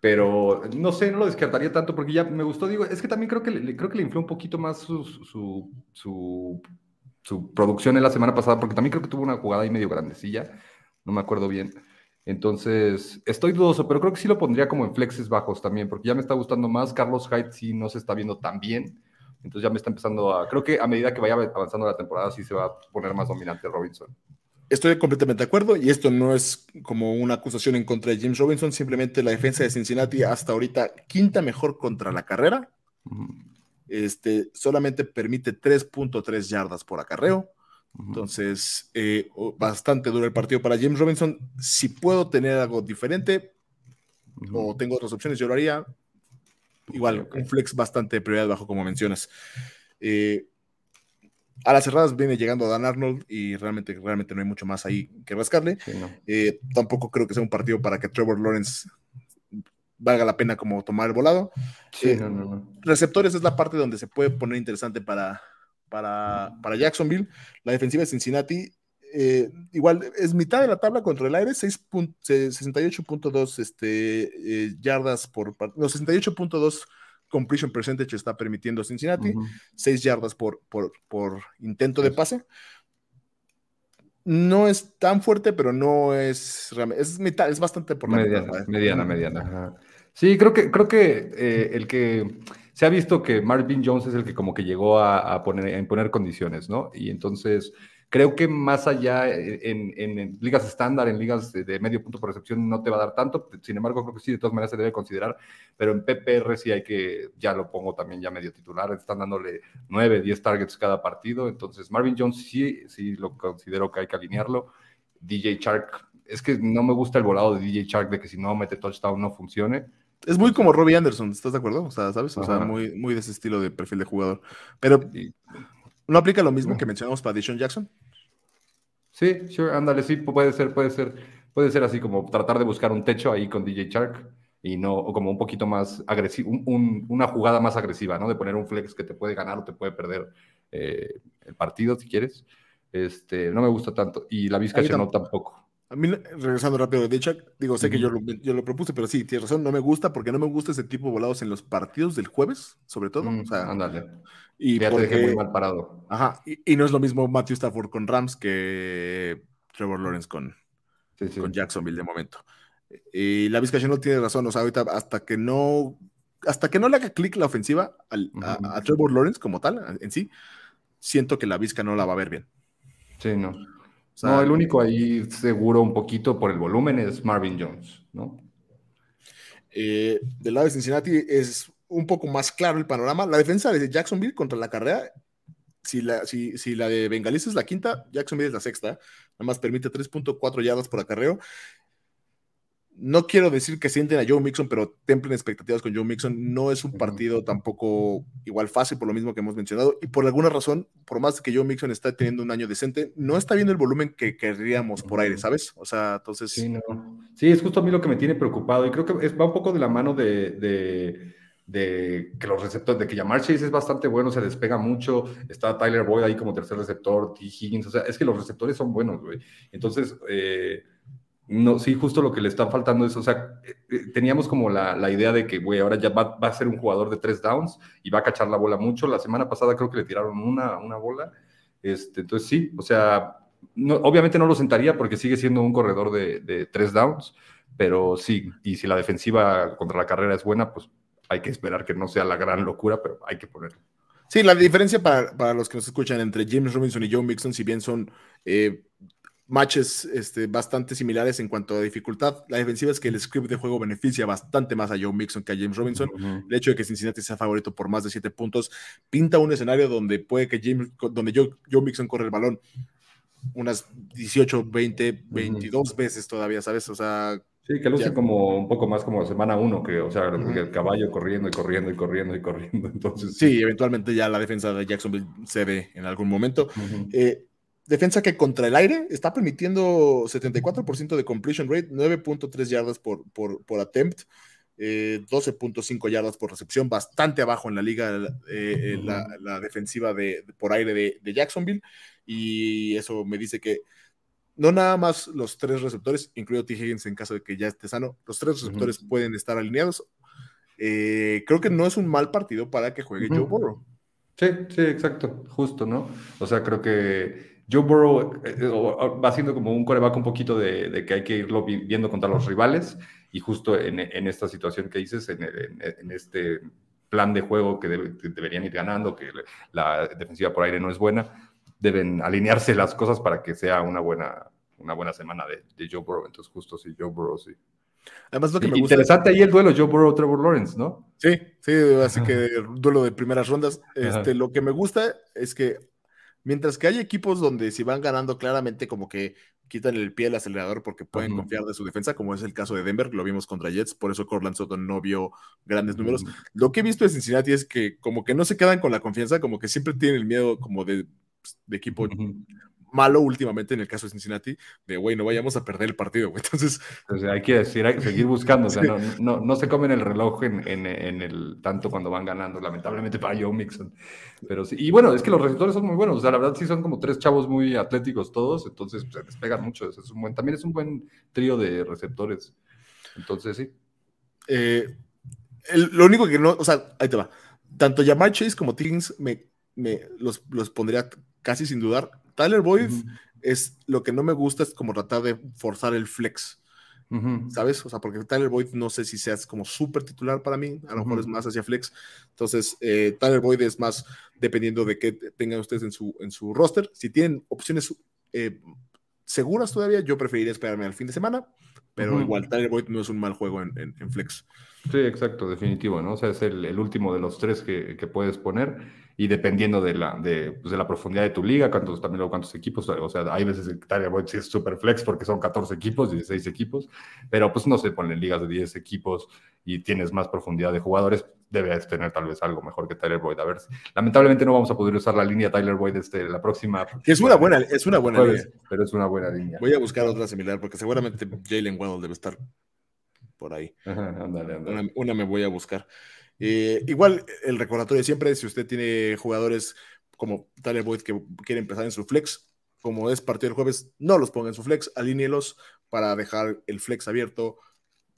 pero no sé, no lo descartaría tanto porque ya me gustó. Digo, es que también creo que le, creo que le infló un poquito más su, su, su, producción en la semana pasada, porque también creo que tuvo una jugada ahí medio grandecilla. No me acuerdo bien. Entonces, estoy dudoso, pero creo que sí lo pondría como en flexes bajos también, porque ya me está gustando más. Carlos Hyde sí no se está viendo tan bien. Entonces ya me está empezando a, creo que a medida que vaya avanzando la temporada sí se va a poner más dominante Robinson. Estoy completamente de acuerdo y esto no es como una acusación en contra de James Robinson, simplemente la defensa de Cincinnati hasta ahorita quinta mejor contra la carrera. Este, solamente permite 3.3 yardas por acarreo. Entonces, eh, bastante duro el partido para James Robinson. Si puedo tener algo diferente o tengo otras opciones, yo lo haría. Igual, un flex bastante de prioridad bajo, como mencionas. Eh, a las cerradas viene llegando Dan Arnold y realmente, realmente no hay mucho más ahí que rascarle. Eh, tampoco creo que sea un partido para que Trevor Lawrence valga la pena como tomar el volado. Eh, receptores es la parte donde se puede poner interesante para, para, para Jacksonville. La defensiva de Cincinnati eh, igual es mitad de la tabla contra el aire, 68.2 este, eh, yardas por no, 68.2 completion percentage está permitiendo Cincinnati, 6 yardas por, por, por, intento de pase. No es tan fuerte, pero no es es mitad, es bastante por la mediana, mediana, mediana. Sí, creo que creo que el que se ha visto que Marvin Jones es el que como que llegó a, poner a imponer condiciones, ¿no? Y entonces Creo que más allá eh, en, ligas estándar, en ligas de, medio punto por recepción, no te va a dar tanto. Sin embargo, creo que sí, de todas maneras se debe considerar. Pero en PPR sí hay que, ya lo pongo también ya medio titular. Están dándole 9, 10 targets cada partido. Entonces, Marvin Jones sí, sí lo considero que hay que alinearlo. DJ Shark, es que no me gusta el volado de DJ Shark de que si no mete touchdown no funcione. Es muy como Robbie Anderson, ¿estás de acuerdo? O sea, ¿sabes? O sea, muy, muy de ese estilo de perfil de jugador. Pero, ¿no aplica lo mismo que mencionamos para Dishon Jackson? Sí, sure, ándale, sí, puede ser, puede ser, puede ser así como tratar de buscar un techo ahí con DJ Shark y no, o como un poquito más agresivo, una jugada más agresiva, ¿no? De poner un flex que te puede ganar o te puede perder eh, el partido si quieres. Este, no me gusta tanto. Y la Vizcacha no tampoco. A mí, regresando rápido de Chuck, digo, sé que yo lo, yo lo, propuse, pero sí, tienes razón, no me gusta porque no me gusta ese tipo de volados en los partidos del jueves, sobre todo. Mm, o sea, ándale. Y ya te dejé muy mal parado. Ajá, y, no es lo mismo Matthew Stafford con Rams que Trevor Lawrence con, con Jacksonville de momento. Y la Vizcacha no tiene razón, o sea, ahorita hasta que no, hasta que no le haga clic la ofensiva a, Trevor Lawrence como tal, en sí, siento que la Vizca no la va a ver bien. Sí, no. No, el único ahí seguro un poquito por el volumen es Marvin Jones, ¿no? Eh, del lado de Cincinnati es un poco más claro el panorama. La defensa de Jacksonville contra la carrera, si la, si, si la de Bengalis es la quinta, Jacksonville es la sexta. Nada más permite 3.4 yardas por acarreo no quiero decir que sienten a Joe Mixon, pero templen expectativas con Joe Mixon. No es un partido tampoco igual fácil, por lo mismo que hemos mencionado. Y por alguna razón, por más que Joe Mixon está teniendo un año decente, no está viendo el volumen que querríamos por aire, ¿sabes? O sea, entonces. Sí, no. sí es justo a mí lo que me tiene preocupado. Y creo que va un poco de la mano de, que los receptores, de que Jamar Chase es bastante bueno, se despega mucho. Está Tyler Boyd ahí como tercer receptor, T. Higgins. O sea, es que los receptores son buenos, güey. Entonces, eh No, sí, justo lo que le está faltando es, o sea, eh, eh, teníamos como la, idea de que, güey, ahora ya va, a ser un jugador de tres downs y va a cachar la bola mucho. La semana pasada creo que le tiraron una, una bola. Este, entonces sí, o sea, obviamente no lo sentaría porque sigue siendo un corredor de, de tres downs, pero sí, y si la defensiva contra la carrera es buena, pues hay que esperar que no sea la gran locura, pero hay que ponerlo. Sí, la diferencia para, para los que nos escuchan entre James Robinson y Joe Mixon, si bien son eh, matches este, bastante similares en cuanto a dificultad. La defensiva es que el script de juego beneficia bastante más a Joe Mixon que a James Robinson. El hecho de que Cincinnati sea favorito por más de siete puntos pinta un escenario donde puede que James, donde Joe, Joe Mixon corre el balón unas 18, 20, 22 veces todavía, ¿sabes? O sea, Sí, que luce como un poco más como semana uno, que, o sea, el caballo corriendo y corriendo y corriendo y corriendo. [LAUGHS] Entonces, sí, eventualmente ya la defensa de Jacksonville se ve en algún momento. Defensa que contra el aire está permitiendo 74% de completion rate, 9.3 yardas por, por, por attempt, 12.5 eh, yardas por recepción, bastante abajo en la liga eh, eh, la, defensiva de, por aire de, Jacksonville. Y eso me dice que no nada más los tres receptores, incluido T. Higgins en caso de que ya esté sano, los tres receptores pueden estar alineados. creo que no es un mal partido para que juegue Joe Burrow. Sí, sí, exacto, justo, ¿no? O sea, creo que Joe Burrow eh, va siendo como un coreback un poquito de, que hay que irlo viendo contra los rivales y justo en, esta situación que dices, en, este plan de juego que deberían ir ganando, que la defensiva por aire no es buena, deben alinearse las cosas para que sea una buena, una buena semana de, Joe Burrow. Entonces, justo sí, Joe Burrow sí. Además, lo que me gusta... Interesante ahí el duelo Joe Burrow-Trevor Lawrence, ¿no? Sí, sí, así que duelo de primeras rondas. Este, lo que me gusta es que Mientras que hay equipos donde si van ganando claramente como que quitan el pie al acelerador porque pueden confiar de su defensa, como es el caso de Denver, lo vimos contra Jets, por eso Cortland Sutton no vio grandes números. Lo que he visto de Cincinnati es que como que no se quedan con la confianza, como que siempre tienen el miedo como de, pues, equipo malo últimamente en el caso de Cincinnati, de güey, no vayamos a perder el partido, güey. [LAUGHS] Entonces, hay que decir, hay que seguir buscando, o sea, no, no, no, se comen el reloj en, en, en, el tanto cuando van ganando, lamentablemente para Joe Mixon. Pero sí, y bueno, es que los receptores son muy buenos, o sea, la verdad sí son como tres chavos muy atléticos todos, entonces pues, se despegan mucho. Es un buen, también es un buen trío de receptores. Entonces, sí. Eh, lo único que no, o sea, ahí te va. Tanto Jamar Chase como Tiggins me, me los, los pondría casi sin dudar Tyler Boyd es lo que no me gusta es como tratar de forzar el flex. ¿Sabes? O sea, porque Tyler Boyd no sé si seas como súper titular para mí, a lo mejor es más hacia flex. Entonces, eh, Tyler Boyd es más dependiendo de qué tengan ustedes en su, en su roster. Si tienen opciones eh, seguras todavía, yo preferiría esperarme al fin de semana, pero igual Tyler Boyd no es un mal juego en, en, flex. Sí, exacto, definitivo, ¿no? O sea, es el, el último de los tres que, que puedes poner y dependiendo de la, de, pues de, la profundidad de tu liga, cuántos, también luego cuántos equipos, o sea, hay veces que Tyler Boyd es super flex porque son 14 equipos, 16 equipos, pero pues no se ponen ligas de 10 equipos y tienes más profundidad de jugadores, debes tener tal vez algo mejor que Tyler Boyd. A ver, lamentablemente no vamos a poder usar la línea Tyler Boyd este, la próxima. es una buena, es una buena línea. Pero es una buena línea. Voy a buscar otra similar porque seguramente Jalen Waddle debe estar por ahí. una me voy a buscar. Eh, igual, el recordatorio siempre, si usted tiene jugadores como Tyler Boyd que quiere empezar en su flex, como es partido del jueves, no los ponga en su flex, alínelos para dejar el flex abierto,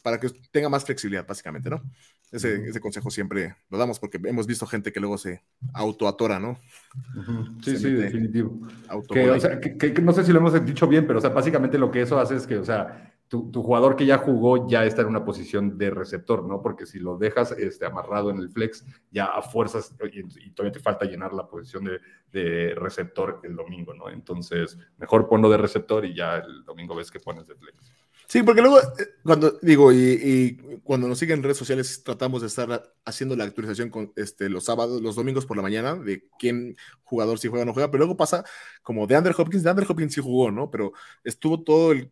para que tenga más flexibilidad, básicamente, ¿no? Ese, ese consejo siempre lo damos porque hemos visto gente que luego se autoatora, ¿no? Sí, sí, definitivo. no sé si lo hemos dicho bien, pero o sea, básicamente lo que eso hace es que, o sea, tu, jugador que ya jugó ya está en una posición de receptor, ¿no? Porque si lo dejas este, amarrado en el flex, ya a fuerzas, y, todavía te falta llenar la posición de, de, receptor el domingo, ¿no? Entonces, mejor ponlo de receptor y ya el domingo ves que pones de flex. Sí, porque luego, eh, cuando digo, y, cuando nos siguen en redes sociales, tratamos de estar haciendo la actualización con este, los sábados, los domingos por la mañana, de quién jugador si juega o no juega, pero luego pasa como de Andrew Hopkins, de Andrew Hopkins sí jugó, ¿no? Pero estuvo todo el,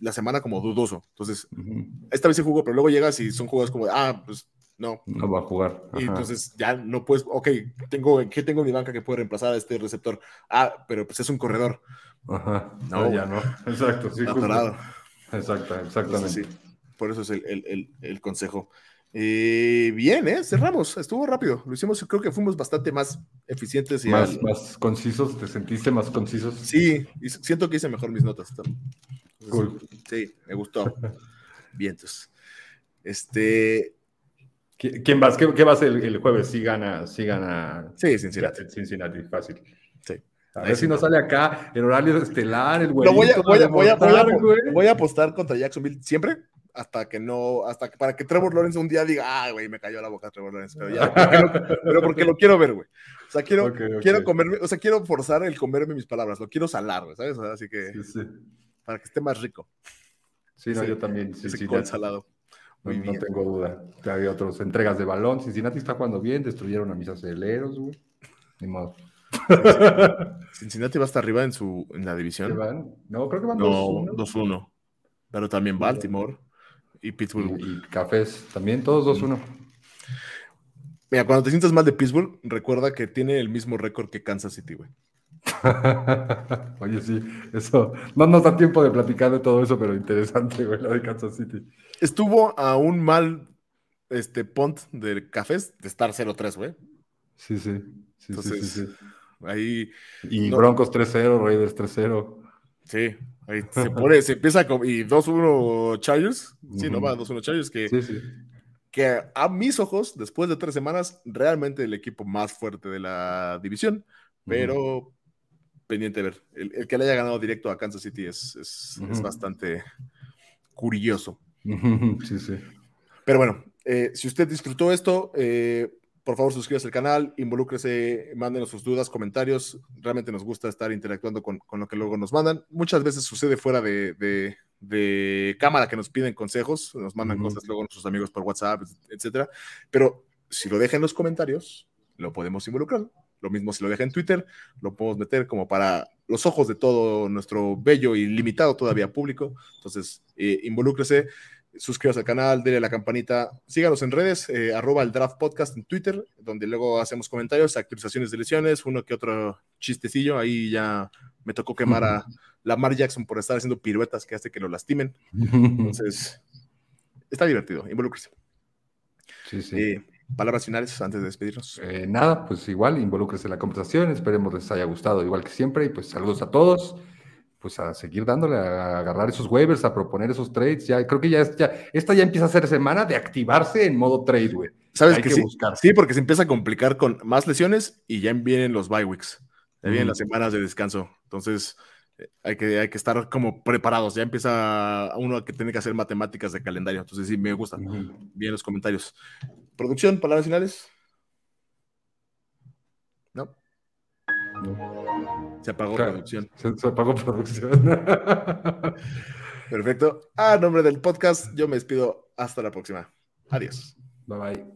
la semana como dudoso. Entonces, esta vez sí jugó, pero luego llegas y son jugadores como, ah, pues no. No va a jugar. Y entonces ya no puedes, ok, tengo, ¿qué tengo en mi banca que puede reemplazar a este receptor? Ah, pero pues es un corredor. Ajá. No, ya no. Exacto, sí. Exacto, exactamente. por eso es el, consejo. Eh, bien, ¿eh? Cerramos, estuvo rápido. Lo hicimos, creo que fuimos bastante más eficientes y más, más concisos. ¿Te sentiste más concisos? Sí, y siento que hice mejor mis notas. Cool. Sí, me gustó. [LAUGHS] Vientos. Este. ¿Quién vas? ¿Qué, qué vas el, el, jueves? Si gana, si gana. Sí, Cincinnati. Cincinnati, fácil. Sí. A ver si no sale acá el horario estelar, el Lo voy a, voy, a, voy, a, voy, a, voy a apostar contra Jacksonville siempre hasta que no, hasta que para que Trevor Lawrence un día diga, ah, güey, me cayó la boca Trevor Lawrence, pero ya, [LAUGHS] porque lo, pero porque lo quiero ver, güey. O sea, quiero, okay, okay. quiero comerme, o sea, quiero forzar el comerme mis palabras, lo quiero salar, güey, ¿sabes? Así que, sí, sí. para que esté más rico. Sí, no, sí, yo también. Sí, sí, salado. Muy no, bien. tengo duda. Ya había otras entregas de balón. Cincinnati está jugando bien, destruyeron a mis aceleros, güey. Ni modo. [LAUGHS] Cincinnati va hasta arriba en su en la división. Van? No, creo que van 2-1. No, 2-1. Pero también Baltimore y Pittsburgh. Y, y Cafés, también todos 2-1. Mira, cuando te sientas mal de Pittsburgh, recuerda que tiene el mismo récord que Kansas City, güey. [LAUGHS] Oye, sí, eso no nos da tiempo de platicar de todo eso, pero interesante, güey, lo de Kansas City. Estuvo a un mal este punt de Cafés de estar 0-3, güey. Sí, sí. sí, Entonces, sí, sí, ahí. Y no, Broncos 3-0, Raiders 3-0. Sí, ahí se pone, se empieza con. Y 2-1 Chargers. Sí, uh -huh. no va, 2-1 Chargers que. Sí, sí. Que a mis ojos, después de tres semanas, realmente el equipo más fuerte de la división, pero uh -huh. pendiente de ver. El, el, que le haya ganado directo a Kansas City es, es, uh -huh. es bastante curioso. [LAUGHS] Sí, sí. Pero bueno, eh, si usted disfrutó esto, eh, por favor suscríbase al canal, involúcrese, mándenos sus dudas, comentarios. Realmente nos gusta estar interactuando con, con lo que luego nos mandan. Muchas veces sucede fuera de, de, de cámara que nos piden consejos, nos mandan uh -huh. cosas luego nuestros amigos por WhatsApp, etcétera. Pero si lo deja en los comentarios, lo podemos involucrar. Lo mismo si lo deja en Twitter, lo podemos meter como para los ojos de todo nuestro bello y limitado todavía público. Entonces, eh, involúcrese suscríbase al canal, denle a la campanita, síganos en redes, eh, arroba el draft podcast en Twitter, donde luego hacemos comentarios, actualizaciones de lesiones, uno que otro chistecillo, ahí ya me tocó quemar a Lamar Jackson por estar haciendo piruetas que hace que lo lastimen. Entonces, [LAUGHS] está divertido, involúcrese. Sí, sí. Eh, palabras finales antes de despedirnos. Eh, nada, pues igual, involúcrese en la conversación, esperemos les haya gustado, igual que siempre, y pues saludos a todos pues a seguir dándole, a agarrar esos waivers, a proponer esos trades. Ya creo que ya, ya esta ya empieza a ser semana de activarse en modo trade, güey. ¿Sabes Hay que, que sí? Buscar. Sí, porque se empieza a complicar con más lesiones y ya vienen los bye weeks. Ya vienen mm. las semanas de descanso. Entonces, hay que, hay que estar como preparados. Ya empieza uno que tiene que hacer matemáticas de calendario. Entonces, sí, me gustan. Mm. Bien los comentarios. Producción, palabras finales. No. No. Se apagó producción. Se, apagó producción. Perfecto. A nombre del podcast, yo me despido. Hasta la próxima. Adiós. Bye bye.